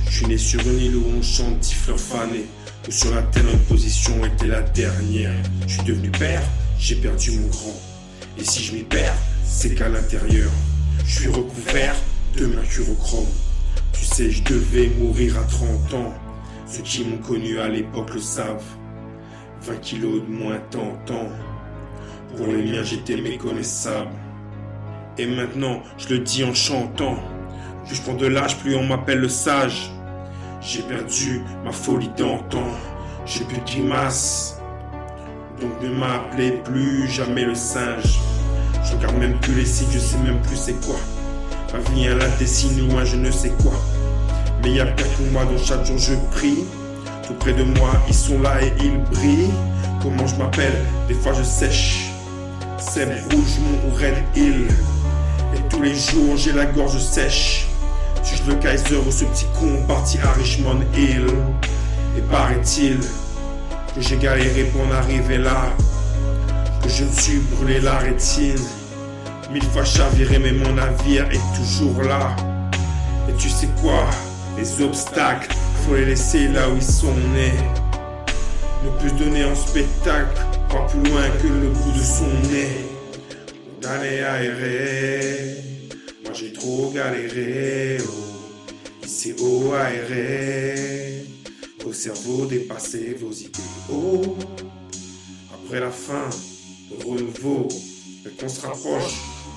Speaker 35: Je suis né sur une île où on chante dix fleurs fanées, où sur la terre notre position était la dernière. Je suis devenu père, j'ai perdu mon grand. Et si je m'y perds, c'est qu'à l'intérieur, je suis recouvert de mercurochrome. Tu sais, je devais mourir à 30 ans. Ceux qui m'ont connu à l'époque le savent. 20 kilos de moins tentant. Pour les miens, j'étais méconnaissable. Et maintenant, je le dis en chantant. Plus je prends de l'âge, plus on m'appelle le sage. J'ai perdu ma folie d'antan. J'ai plus de grimaces. Donc ne m'appelez plus jamais le singe. Je regarde même plus les signes, je sais même plus c'est quoi. Ma vie est la dessine loin, je ne sais quoi. Mais y a pire que moi, donc chaque jour je prie. Tout près de moi, ils sont là et ils brillent. Comment je m'appelle? Des fois je sèche. Sève rouge, mon Red Hill. Et tous les jours, j'ai la gorge sèche. Suis-je le Kaiser ou ce petit con parti à Richmond Hill Et paraît-il que j'ai galéré pour en arriver là. Que je me suis brûlé la rétine. Mille fois chaviré, mais mon navire est toujours là. Et tu sais quoi? Les obstacles, faut les laisser là où ils sont nés. Ne plus donner en spectacle, pas plus loin que le bout de son nez. D'aller aérer, j'ai trop galéré. Oh. Ici haut aéré, vos cerveaux dépassez vos idées. Oh. Après la fin, le renouveau, et qu'on se rapproche,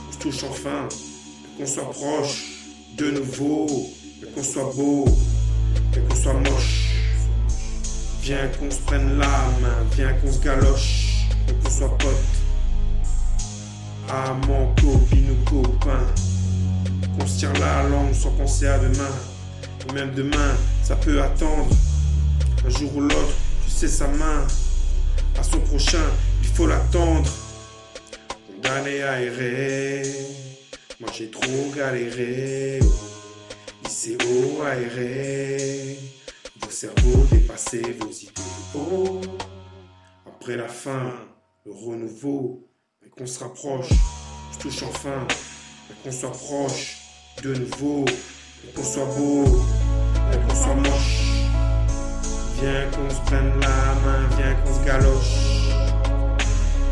Speaker 35: on se touche enfin, qu'on soit proche de nouveau, et qu'on soit beau, et qu'on soit moche. Viens qu'on se prenne la main, viens qu'on se galoche, et qu'on soit pote. Ah mon copine ou copain, qu'on se tire la langue sans penser à demain. Et même demain, ça peut attendre. Un jour ou l'autre, tu sais sa main. À son prochain, il faut l'attendre. Condamné à errer, moi j'ai trop galéré. Haut aéré, vos cerveaux dépassez vos idées. Oh. Après la fin, le renouveau, et qu'on se rapproche, je touche enfin, et qu'on soit proche de nouveau, qu'on soit beau, qu'on soit moche. Viens qu'on se prenne la main, viens qu'on se galoche,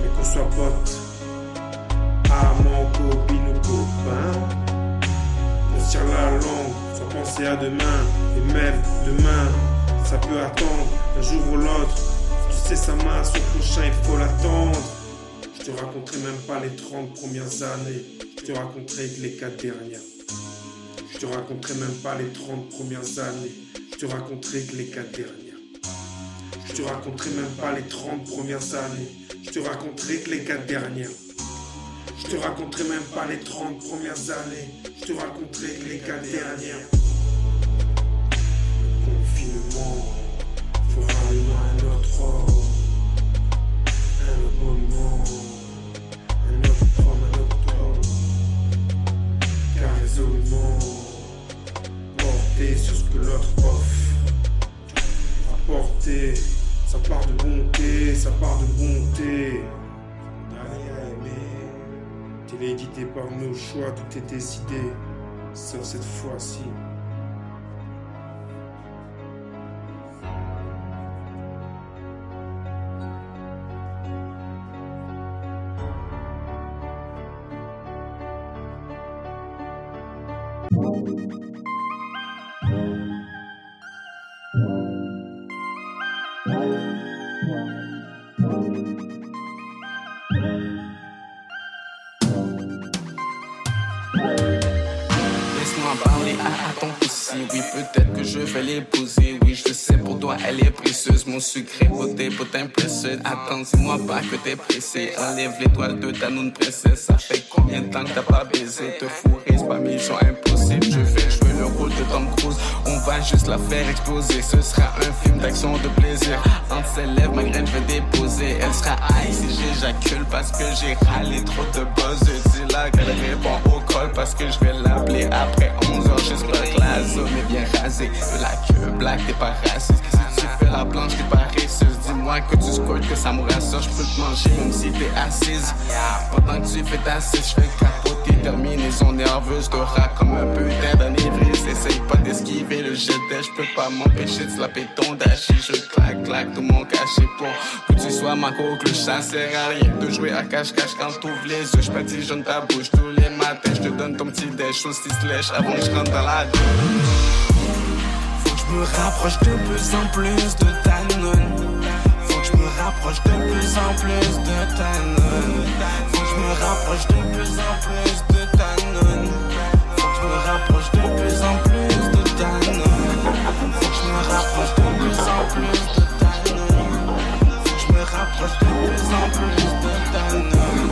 Speaker 35: mais qu'on soit pote. Ah mon copine ou copain, on tire la langue sans penser à demain, et même demain, ça peut attendre un jour ou l'autre. Tu sais sa main, son prochain, il faut l'attendre. Je te raconterai même pas les 30 premières années. Je te raconterai les 4 dernières. Je te raconterai même pas les 30 premières années. Je te raconterai que les 4 dernières. Je te raconterai même pas les 30 premières années. Je te raconterai que les 4 dernières. Je te raconterai même pas les 30 premières années. Je te raconterai que les 4 dernières. Le confinement fera un autre homme. Un abonnement. Résolument porté sur ce que l'autre offre. Apporter, ça part de bonté, ça part de bonté. Aimer. Téléguidé par nos choix, tout est décidé. Sauf cette fois-ci.
Speaker 36: Mon sucré, beauté, potin précieux. Attends, dis-moi pas que t'es pressé. Enlève l'étoile de ta noune princesse. Ça fait combien de temps que t'as pas baisé? Te fourrer, c'est pas mission impossible. Je juste la faire exploser. Ce sera un film d'action de plaisir. Entre ses lèvres, ma graine, je vais déposer. Elle sera high si j'éjacule parce que j'ai râlé trop de buzz. Dis-la qu'elle répond au col parce que je vais l'appeler après 11 heures. J'espère que la zone est bien rasée. De la queue black, t'es pas raciste. Si tu fais la planche, t'es pas. Que tu scores, que ça me rassure. Je peux te manger même si t'es assise. Pendant que tu fais ta cisse, je fais capoter. Terminaison nerveuse, te rat comme un putain d'anivresse. Essaye pas d'esquiver le jet d'air. Je peux pas m'empêcher de slapper ton dashi. Je claque, claque tout mon cachet pour que tu sois ma coque. Le chat sert à rien de jouer à cache-cache quand t'ouvres les yeux. Je badigeonne ta bouche tous les matins. Je te donne ton petit déj aussi lèche avant que je rentre dans la
Speaker 37: Faut que je me rapproche de plus en plus de ta nonne. Rapproche de plus en plus de ta. Faut que je me rapproche de plus en plus de ta nonne. Faut que je me rapproche de plus en plus de ta nonne. Faut que je me rapproche de plus en plus de ta nonne. Faut que je me rapproche de plus en plus de ta nonne.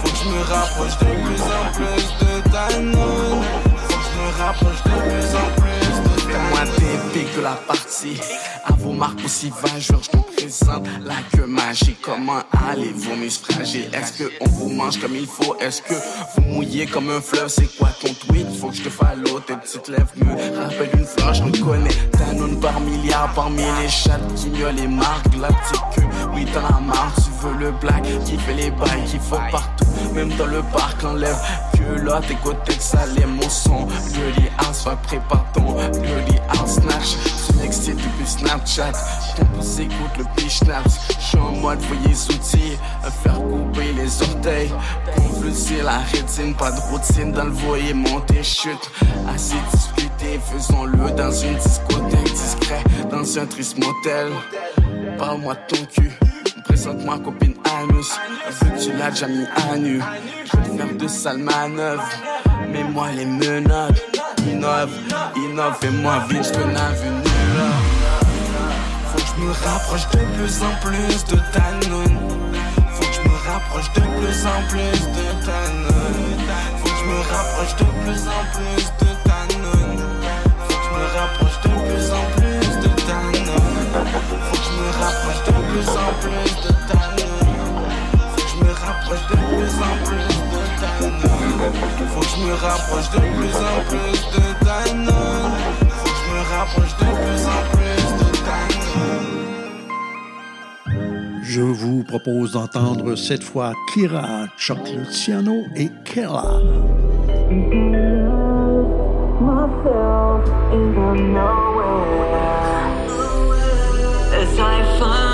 Speaker 37: Faut que je me rapproche de plus en plus de ta nonne. Faut que je me rapproche de plus en plus de ta
Speaker 36: Fais-moi des pics de la partie. À vos marques aussi vageurs, je te présente la queue magique. Comment allez-vous, mes fragiles? Est-ce qu'on vous mange comme il faut? Est-ce que vous mouillez comme un fleuve? C'est quoi ton tweet? Faut que je te follow, tes petites lèvres me rappellent une fleur, je me connais. Ta nonne par milliards, parmi les chattes qui miaulent les marques. La petite queue, oui, t'en as marre, tu veux le black qui fait les bails, qui faut partout. Même dans le parc, enlève que là, tes côtés de salé, mon son. Dirty House, va prépare ton Dirty House Snatch. Tu m'excites depuis Snapchat. Ton pouce écoute le pitch snaps. J'suis en mode foyer outils, à faire couper les orteils. Convulser la rétine, pas de routine dans le voyer, monter chute. Assez discuté, faisons-le dans une discothèque discret, dans un triste motel. Parle-moi de ton cul. Présente-moi copine Anus. Vu que tu l'as déjà mis à nu faire de sales manœuvres Mets-moi les menottes. Innove, innove Fais-moi vite, je vu nul
Speaker 37: Faut que je me rapproche de plus en plus de ta nonne Faut que je me rapproche de plus en plus de ta nonne Faut que je me rapproche de plus en plus de ta nonne Faut que je me rapproche de plus en plus de ta nonne rapproche de plus en plus de ta que je me rapproche de plus en plus de ta nonne Faut que je me rapproche de plus en plus de ta nonne Faut que je me rapproche de plus en plus de ta nonne
Speaker 2: Je vous propose d'entendre cette fois Kira, Chuck Luciano et Kella.
Speaker 38: myself in the nowhere. As I found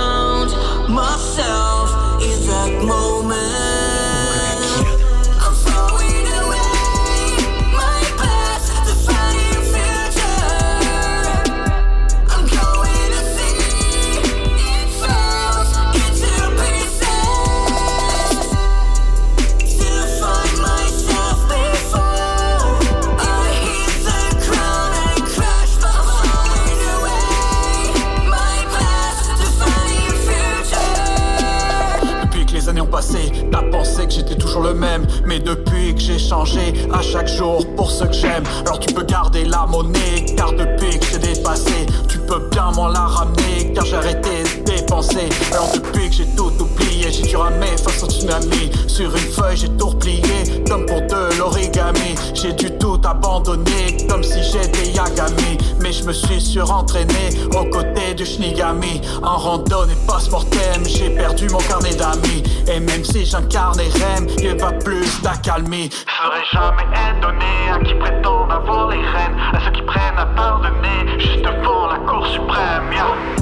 Speaker 36: Mais depuis que j'ai changé, à chaque jour pour ce que j'aime. Alors tu peux garder la monnaie, car depuis que j'ai dépassé, tu peux bien m'en la ramener, car j'ai arrêté de dépenser. Alors depuis que j'ai tout oublié, j'ai dû ramer face au tsunami. Sur une feuille, j'ai tout replié, comme pour de l'origami. J'ai dû tout abandonner, comme si j'étais Yagami. Mais je me suis surentraîné aux côtés du Shinigami. En randonnée post-mortem, j'ai perdu mon carnet d'amis. Et même si j'incarne rêves, il va plus d'accalmie.
Speaker 11: Je serai jamais étonné à qui prétendent avoir les rênes, à ceux qui prennent à pardonner juste devant la Cour suprême.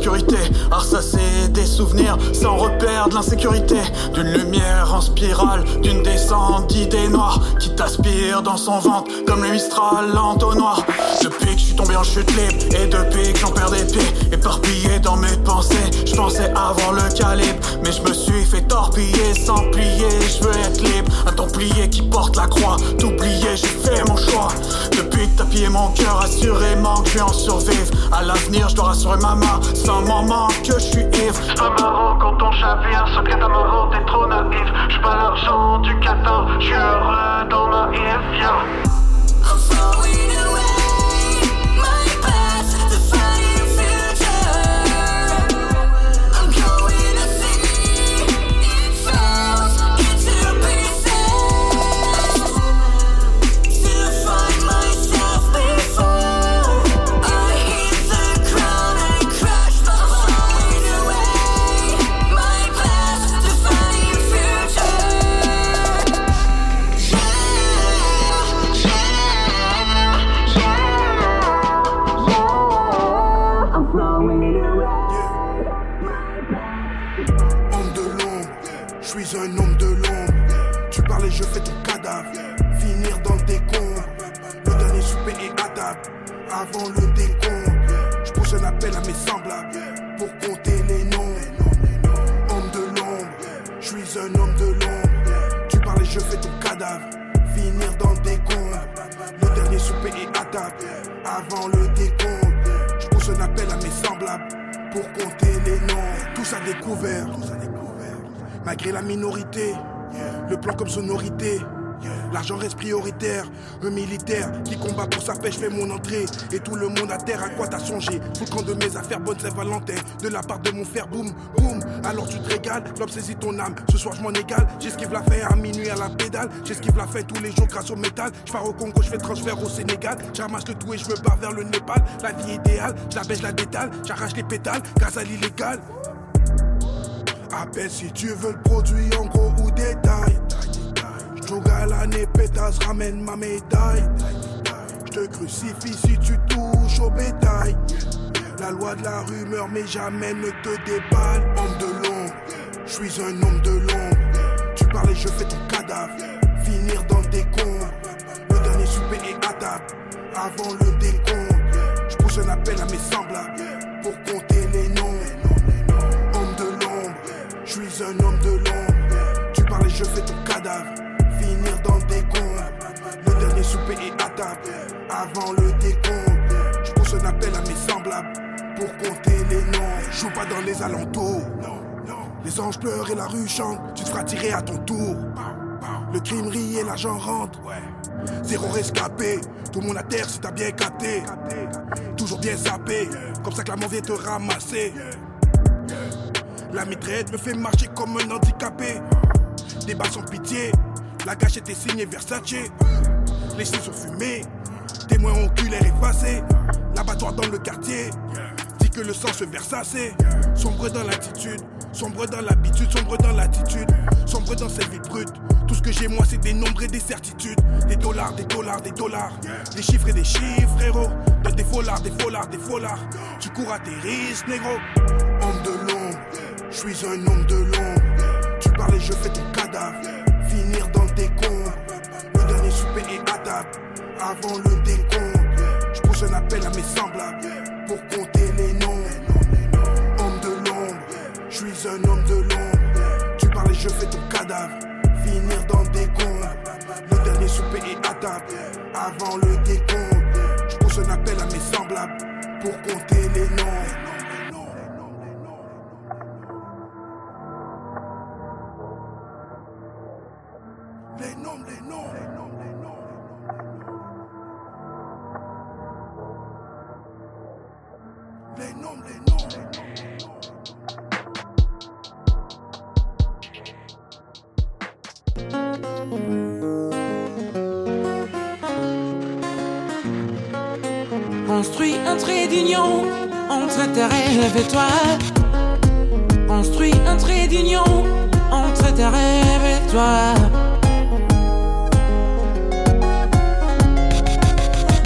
Speaker 36: L'obscurité. Des souvenirs sans repère de l'insécurité. D'une lumière en spirale, d'une descente d'idées noires qui t'aspire dans son ventre comme le Mistral entonnoir. Depuis que je suis tombé en chute libre et depuis que j'en perds des pieds, éparpillé dans mes pensées, je pensais avoir le calibre, mais je me suis fait torpiller sans plier. Je veux être libre, un templier qui porte la croix. T'oublier, j'ai fait mon choix. Depuis que t'as pillé mon cœur, assurément que je vais en survivre. À l'avenir, je dois rassurer maman, sans moment que je suis ivre.
Speaker 11: C'est pas marrant quand on chavire, sauf qu'à ta maman t'es trop naïf. J'suis pas l'argent du catin, j'suis heureux dans ma if.
Speaker 31: Suis un homme de l'ombre. Tu parles je fais ton cadavre. Finir dans le décombre. Le dernier souper est à. Avant le décompte, je pousse un appel à mes semblables pour compter les noms. Homme de l'ombre, je suis un homme de l'ombre. Tu parles je fais ton cadavre. Finir dans le décombre. Le dernier souper est à. Avant le décompte, je pousse un appel à mes semblables pour compter les noms. Tous à découvert. Malgré la minorité, le plan comme sonorité. L'argent reste prioritaire, un militaire qui combat pour sa paix, je fais mon entrée. Et tout le monde à terre, à quoi t'as songé? Sous le camp de mes affaires, bonne Saint-Valentin. De la part de mon frère, boum, boum. Alors tu te régales, l'homme saisit ton âme. Ce soir, je m'en égale. J'esquive la fin à minuit à la pédale. J'esquive la fin tous les jours grâce au métal. Je pars au Congo, je fais transfert au Sénégal. J'amasse le tout et je me barre vers le Népal. La vie idéale, je la baisse, la détale. J'arrache les pétales grâce à l'illégal. Appelle si tu veux le produit en gros ou détail. J'joue à l'année, pétasse, ramène ma médaille. J'te crucifie si tu touches au bétail. La loi de la rumeur, mais jamais ne te déballe. Homme de l'ombre, j'suis un homme de l'ombre. Tu parles et je fais ton cadavre. Finir dans le décombre. Le dernier souper est à table. Avant le décompte, j'pousse un appel à mes semblables pour compter un homme de l'ombre. Tu parles et je fais ton cadavre. Finir dans le décompte. Le dernier souper est à table. Avant le décompte, je pousse un appel à mes semblables pour compter les noms. Joue pas dans les alentours. Les anges pleurent et la rue chante. Tu te feras tirer à ton tour. Le crime rit et l'argent rentre. Zéro rescapé. Tout le monde à terre si t'as bien capté. Toujours bien sapé. Comme ça que la mort vient te ramasser. La mitraillette me fait marcher comme un handicapé. Balles sans pitié. La gâchette est signée Versace. Les signes sont fumés. Témoin oculaire effacé. L'abattoir dans le quartier. Dit que le sang se verse assez. Sombre dans l'attitude. Sombre dans l'habitude. Sombre dans l'attitude. Sombre dans cette vie brute. Tout ce que j'ai moi c'est des nombres et des certitudes. Des dollars, des dollars, des dollars. Des chiffres et des chiffres, frérot. Donne des folards, des folards, des folards. Tu cours à tes risques, négro. Je suis un homme de l'ombre. Tu parles et je fais ton cadavre. Finir dans le décombre. et à table. Avant le décompte, je pousse un appel à mes semblables pour compter les noms. Homme de l'ombre, je suis un homme de l'ombre. Tu parles et je fais ton cadavre, finir dans des comptes. Le dernier souper est à table. Avant le décompte, je pousse un appel à mes semblables pour compter les noms.
Speaker 39: Construis un trait d'union entre tes rêves et toi. Construis un trait d'union entre tes rêves et toi.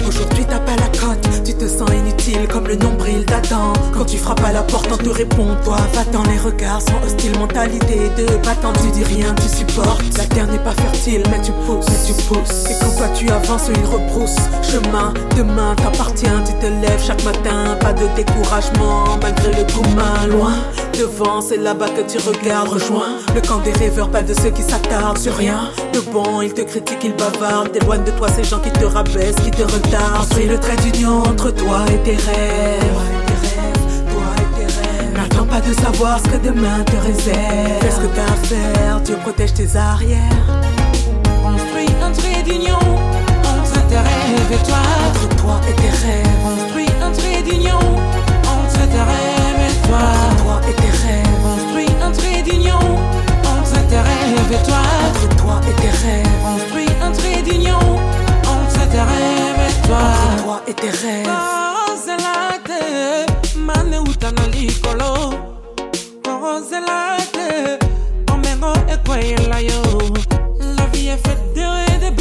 Speaker 40: Aujourd'hui t'as pas la cote, te sens inutile comme le nombril d'Adam. Quand tu frappes à la porte on te répond toi va-t'en. Les regards sont hostiles Mentalité de battant. Tu dis rien tu supportes. La terre n'est pas fertile mais tu pousses, mais tu pousses. Et quand toi tu avances il rebrousse. Chemin, demain t'appartient Tu te lèves chaque matin, pas de découragement Malgré le coup main loin Devant c'est là-bas que tu regardes. Rejoins le camp des rêveurs Pas de ceux qui s'attardent sur rien. De bon ils te critiquent, ils bavardent. T'éloignent de toi ces gens qui te rabaissent, qui te retardent. Construis le trait d'union entre toi et tes rêves. N'attends pas de savoir ce que demain te réserve. Fais ce que t'as à faire, Dieu protège tes arrières.
Speaker 39: Construis un trait d'union entre tes rêves et toi.
Speaker 40: Entre toi et tes rêves.
Speaker 39: Construis un trait d'union entre tes rêves toi.
Speaker 40: Toi et tes rêves
Speaker 39: Construis un trait d'union entre tes rêves et toi.
Speaker 40: Entre toi et tes rêves
Speaker 39: Construis un trait d'union entre tes rêves et toi.
Speaker 40: Entre toi et tes rêves
Speaker 39: Kozelate, mane utana likolo. Kozelate, omengo ekwela yo. La vie est faite de hauts et de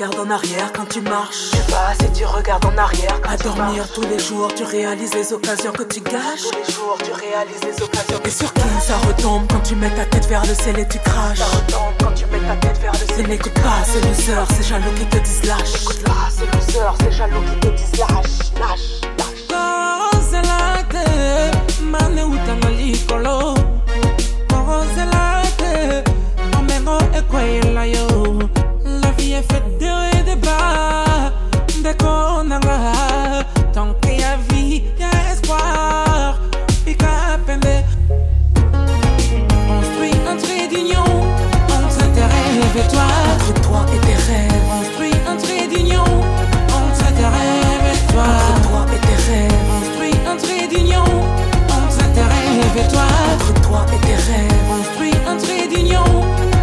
Speaker 40: regardes en arrière quand tu marches. Tu vas si tu regardes en arrière quand À dormir tous les jours, tu réalises les occasions que tu gâches. Tous les jours, tu réalises les occasions Et sur qui ça retombe quand tu mets ta tête vers le ciel et tu craches? Ça retombe quand tu mets ta tête vers le ciel. N'écoute pas ces losers, ces jaloux qui te disent lâche. N'écoute pas ces losers, ces jaloux qui te disent lâche, lâche, lâche.
Speaker 39: Tant qu'il y a vie, y a espoir. Pika pende. Construis un trait d'union entre tes rêves et toi.
Speaker 40: Entre toi et tes rêves
Speaker 39: Construis un trait d'union entre tes rêves et toi.
Speaker 40: Entre toi et tes rêves
Speaker 39: Construis un trait d'union entre tes rêves et toi.
Speaker 40: Entre toi et tes rêves
Speaker 39: Construis un trait d'union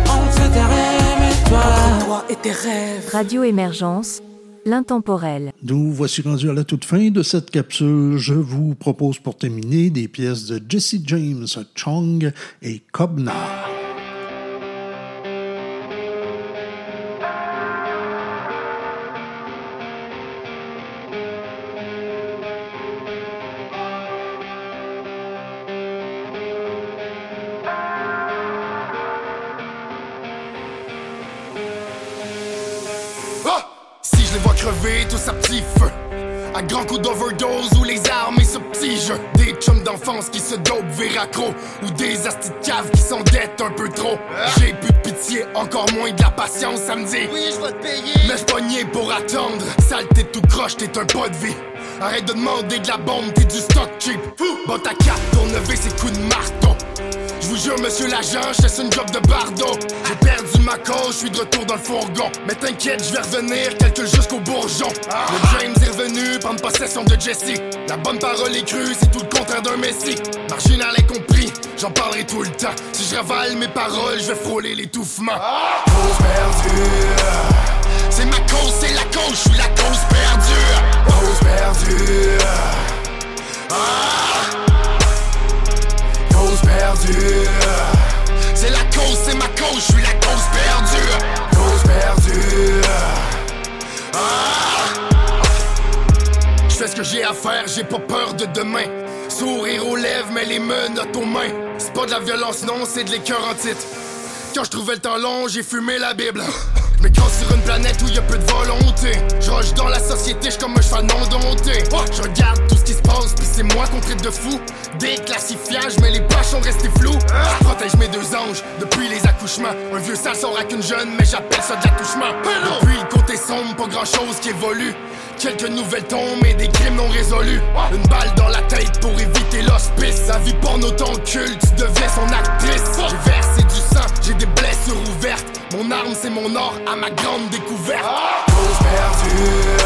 Speaker 39: entre tes rêves et toi.
Speaker 40: Entre toi et tes rêves
Speaker 1: Radio Émergence, l'intemporel.
Speaker 2: Nous voici rendus à la toute fin de cette capsule. Je vous propose pour terminer des pièces de Jesse James, Chong et Kobna.
Speaker 31: Des chums d'enfance qui se dopent véraccro. Ou des astis de cave qui s'endettent un peu trop. J'ai plus de pitié, encore moins de la patience, ça me dit. Oui, je vais te payer. Mais je pour attendre. Saleté tout croche, t'es un pas de vie. Arrête de demander de la bombe, t'es du stock cheap. Bon ta carte pour lever ces coups de marteau. Je
Speaker 27: vous jure, monsieur l'agent, je une job de bardo. J'ai perdu ma cause, je suis de retour dans le fourgon. Mais t'inquiète, je vais revenir, quelques jusqu'au bourgeon. Le James est revenu, prendre possession de Jesse. La bonne parole est crue, c'est tout le contraire d'un messie. Marginal incompris, j'en parlerai tout le temps. Si je ravale mes paroles, je vais frôler l'étouffement. Cause perdue. C'est ma cause, c'est la cause, je suis la cause perdue. Cause perdue. Ah. C'est la cause, c'est ma cause, je suis la cause perdue. Cause perdue. Ah. Je fais ce que j'ai à faire, j'ai pas peur de demain. Sourire aux lèvres, mais les menottes aux mains. C'est pas de la violence, non, c'est de l'écœur en titre. Quand je trouvais le temps long, j'ai fumé la Bible. Mais quand sur une planète où y a peu de volonté, je rush dans la société, je comme un cheval non dompté. Je regarde tout ce qui se passe, puis c'est moi qu'on traite de fou. Déclassifiage, mais les pages sont restées floues. Je protège mes deux anges depuis les accouchements. Un vieux sale sort avec une jeune, mais j'appelle ça de l'attouchement. Depuis le côté sombre, pas grand chose qui évolue. Quelques nouvelles tombent et des crimes non résolus. Une balle dans la tête pour éviter l'hospice. Sa vie porno ton culte, tu deviens son actrice. J'ai versé j'ai des blessures ouvertes. Mon arme, c'est mon or à ma grande découverte. Cause perdue.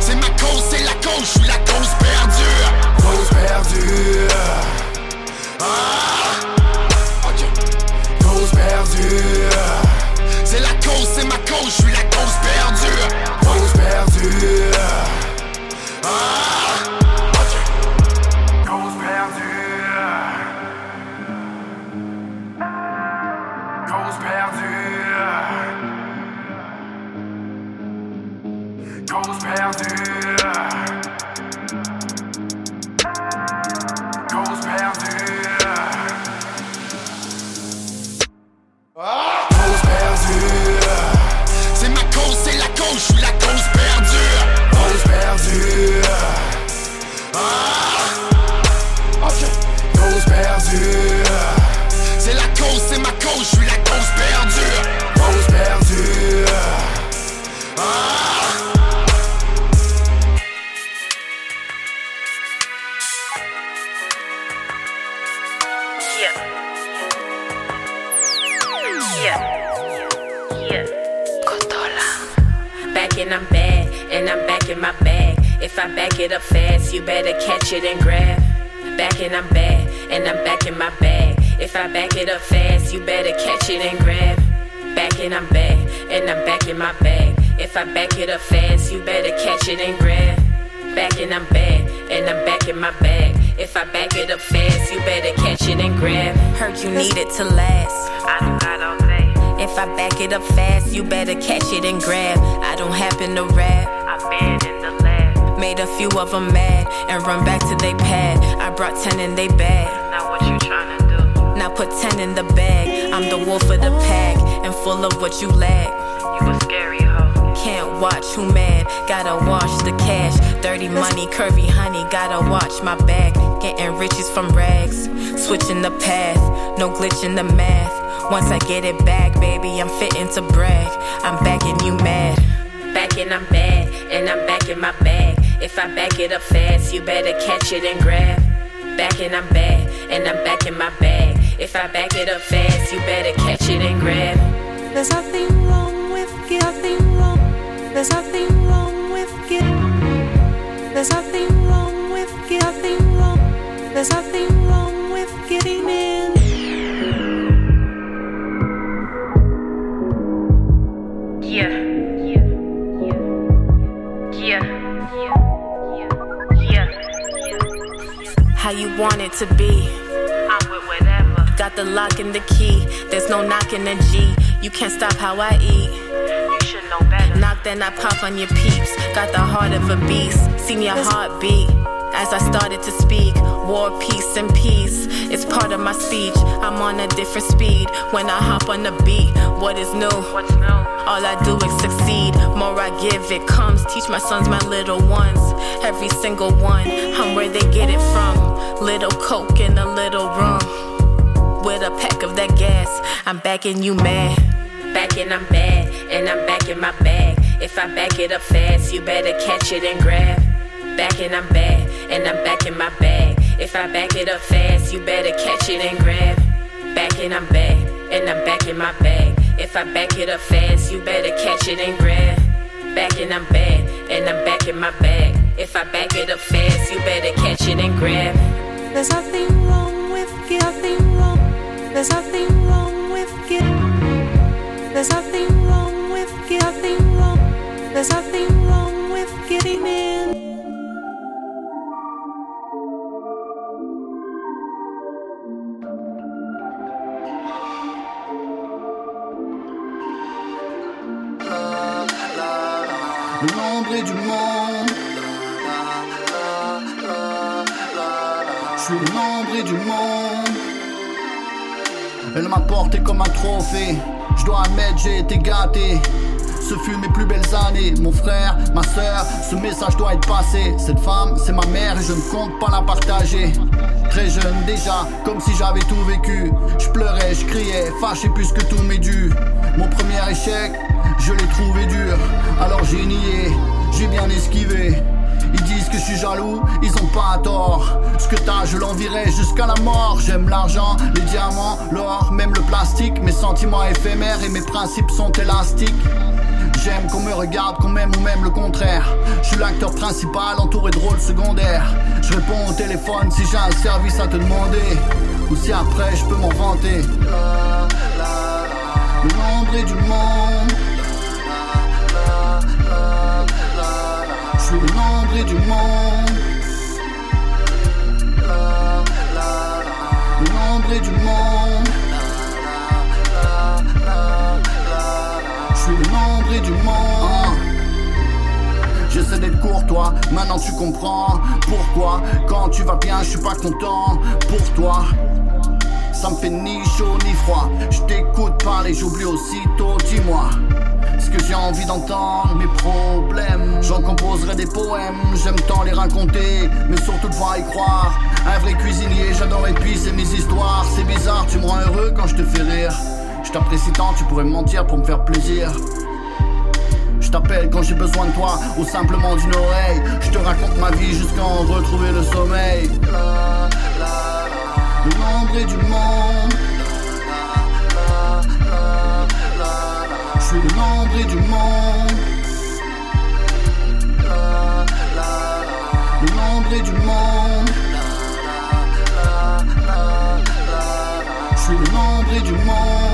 Speaker 27: C'est ma cause, c'est la cause, je suis la cause perdue. Cause perdue. Ah. Cause perdue. C'est la cause, c'est ma cause, je suis la cause perdue. Cause perdue. Ah. Cause perdue. Cause
Speaker 41: Yeah. Yeah. Cotola. Back and I'm bad, and I'm back in my bag. If I back it up fast, you better catch it and grab. Back and I'm bad, and I'm back in my bag. If I back it up fast, you better catch it and grab. Back and I'm bad, and I'm back in my bag. If I back it up fast, you better catch it and grab. Back and I'm bad, and I'm back in my bag. If I back it up fast, you better catch it and grab. Heard you need it to last. I do not all day. If I back it up fast, you better catch it and grab. I don't happen to rap. I'm bad in the lab. Made a few of them mad and run back to they pad. I brought 10 in they bag. Now what you tryna do? Now put 10 in the bag. I'm the wolf of the pack and full of what you lack. You were scary watch who mad. Gotta wash the cash. Dirty money, curvy honey. Gotta watch my back. Getting riches from rags. Switching the path. No glitch in the math. Once I get it back, baby, I'm fitting to brag. I'm back and you mad. Back and I'm bad, and I'm back in my bag. If I back it up fast, you better catch it and grab. Back and I'm bad, and I'm back in my bag. If I back it up fast, you better catch it and grab.
Speaker 40: There's nothing There's nothing wrong with get. There's nothing wrong with get nothing wrong. There's nothing wrong with getting in.
Speaker 41: Yeah. Yeah. Yeah. Yeah. How you want it to be? I'm with whatever. Got the lock and the key. There's no knocking the G. You can't stop how I eat. You should know better. Knock then I pop on your peeps. Got the heart of a beast. See me a heartbeat. As I started to speak, war, peace, and peace. It's part of my speech. I'm on a different speed when I hop on the beat. What is new? What's new? All I do is succeed. More I give, it comes. Teach my sons, my little ones. Every single one. I'm where they get it from. Little coke and a little rum. With a pack of that gas. I'm back and you mad. Back and I'm bad. And I'm back in my bag. If I back it up fast, you better catch it and grab. Back and I'm bad. And I'm back in my bag. If I back it up fast, you better catch it and grab. back and I'm back, and I'm back in my bag. If I back it up fast, you better catch it and grab. Back and I'm back, and I'm back in my bag. If I back it up fast, you better catch it and grab.
Speaker 39: There's nothing wrong with getting wrong. There's nothing wrong with getting. There's nothing wrong with getting wrong. There's nothing wrong with getting in.
Speaker 42: Le du monde. Je suis le du monde. Elle m'a porté comme un trophée. Je dois admettre, j'ai été gâté. Ce fut mes plus belles années, mon frère, ma soeur, ce message doit être passé. Cette femme, c'est ma mère et je ne compte pas la partager. Très jeune déjà, comme si j'avais tout vécu. Je pleurais, je criais, fâché puisque tout m'est dû. Mon premier échec, je l'ai trouvé dur. Alors j'ai nié, j'ai bien esquivé. Ils disent que je suis jaloux, ils ont pas tort. Ce que t'as, je l'envirai jusqu'à la mort. J'aime l'argent, les diamants, l'or, même le plastique. Mes sentiments éphémères et mes principes sont élastiques. J'aime qu'on me regarde, qu'on m'aime ou même le contraire. Je suis l'acteur principal entouré de rôles secondaires. Je réponds au téléphone si j'ai un service à te demander. Ou si après je peux m'en vanter. Le nombril du monde. Je suis le du monde. Le du monde. Je suis le du monde. J'essaie d'être courtois, maintenant tu comprends pourquoi. Quand tu vas bien, je suis pas content pour toi. Ça me fait ni chaud ni froid. Je t'écoute parler, j'oublie aussitôt. Dis-moi ce que j'ai envie d'entendre, mes problèmes. J'en composerai des poèmes, j'aime tant les raconter, mais surtout devoir y croire. Un vrai cuisinier, j'adore épicer mes histoires. C'est bizarre, tu me rends heureux quand je te fais rire. Je t'apprécie tant, tu pourrais me mentir pour me faire plaisir. Je t'appelle quand j'ai besoin de toi, ou simplement d'une oreille. Je te raconte ma vie jusqu'à en retrouver le sommeil. Le nombril du monde. Je suis le nombril du monde. Le nombril du monde. Je suis le nombril du monde.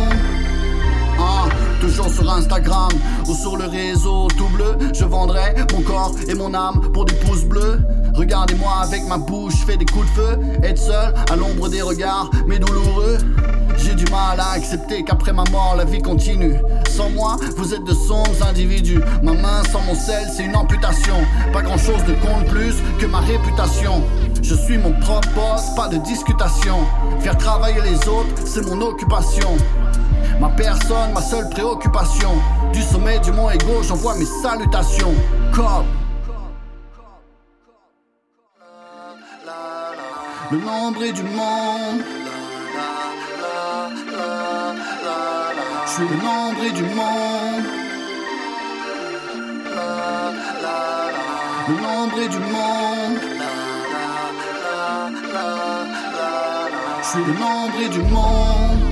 Speaker 42: Sur Instagram ou sur le réseau tout bleu. Je vendrai mon corps et mon âme pour des pouces bleus. Regardez-moi avec ma bouche, fais des coups de feu. Être seul à l'ombre des regards, mais douloureux. J'ai du mal à accepter qu'après ma mort, la vie continue. Sans moi, vous êtes de sombres individus. Ma main sans mon sel, c'est une amputation. Pas grand chose ne compte plus que ma réputation. Je suis mon propre boss, pas de discutation. Faire travailler les autres, c'est mon occupation. Ma personne, ma seule préoccupation. Du sommet du mont Ego, j'envoie mes salutations. Cobb. Le nombril du monde. Je suis le nombril du monde. Le nombril du monde. Je suis le nombril du monde.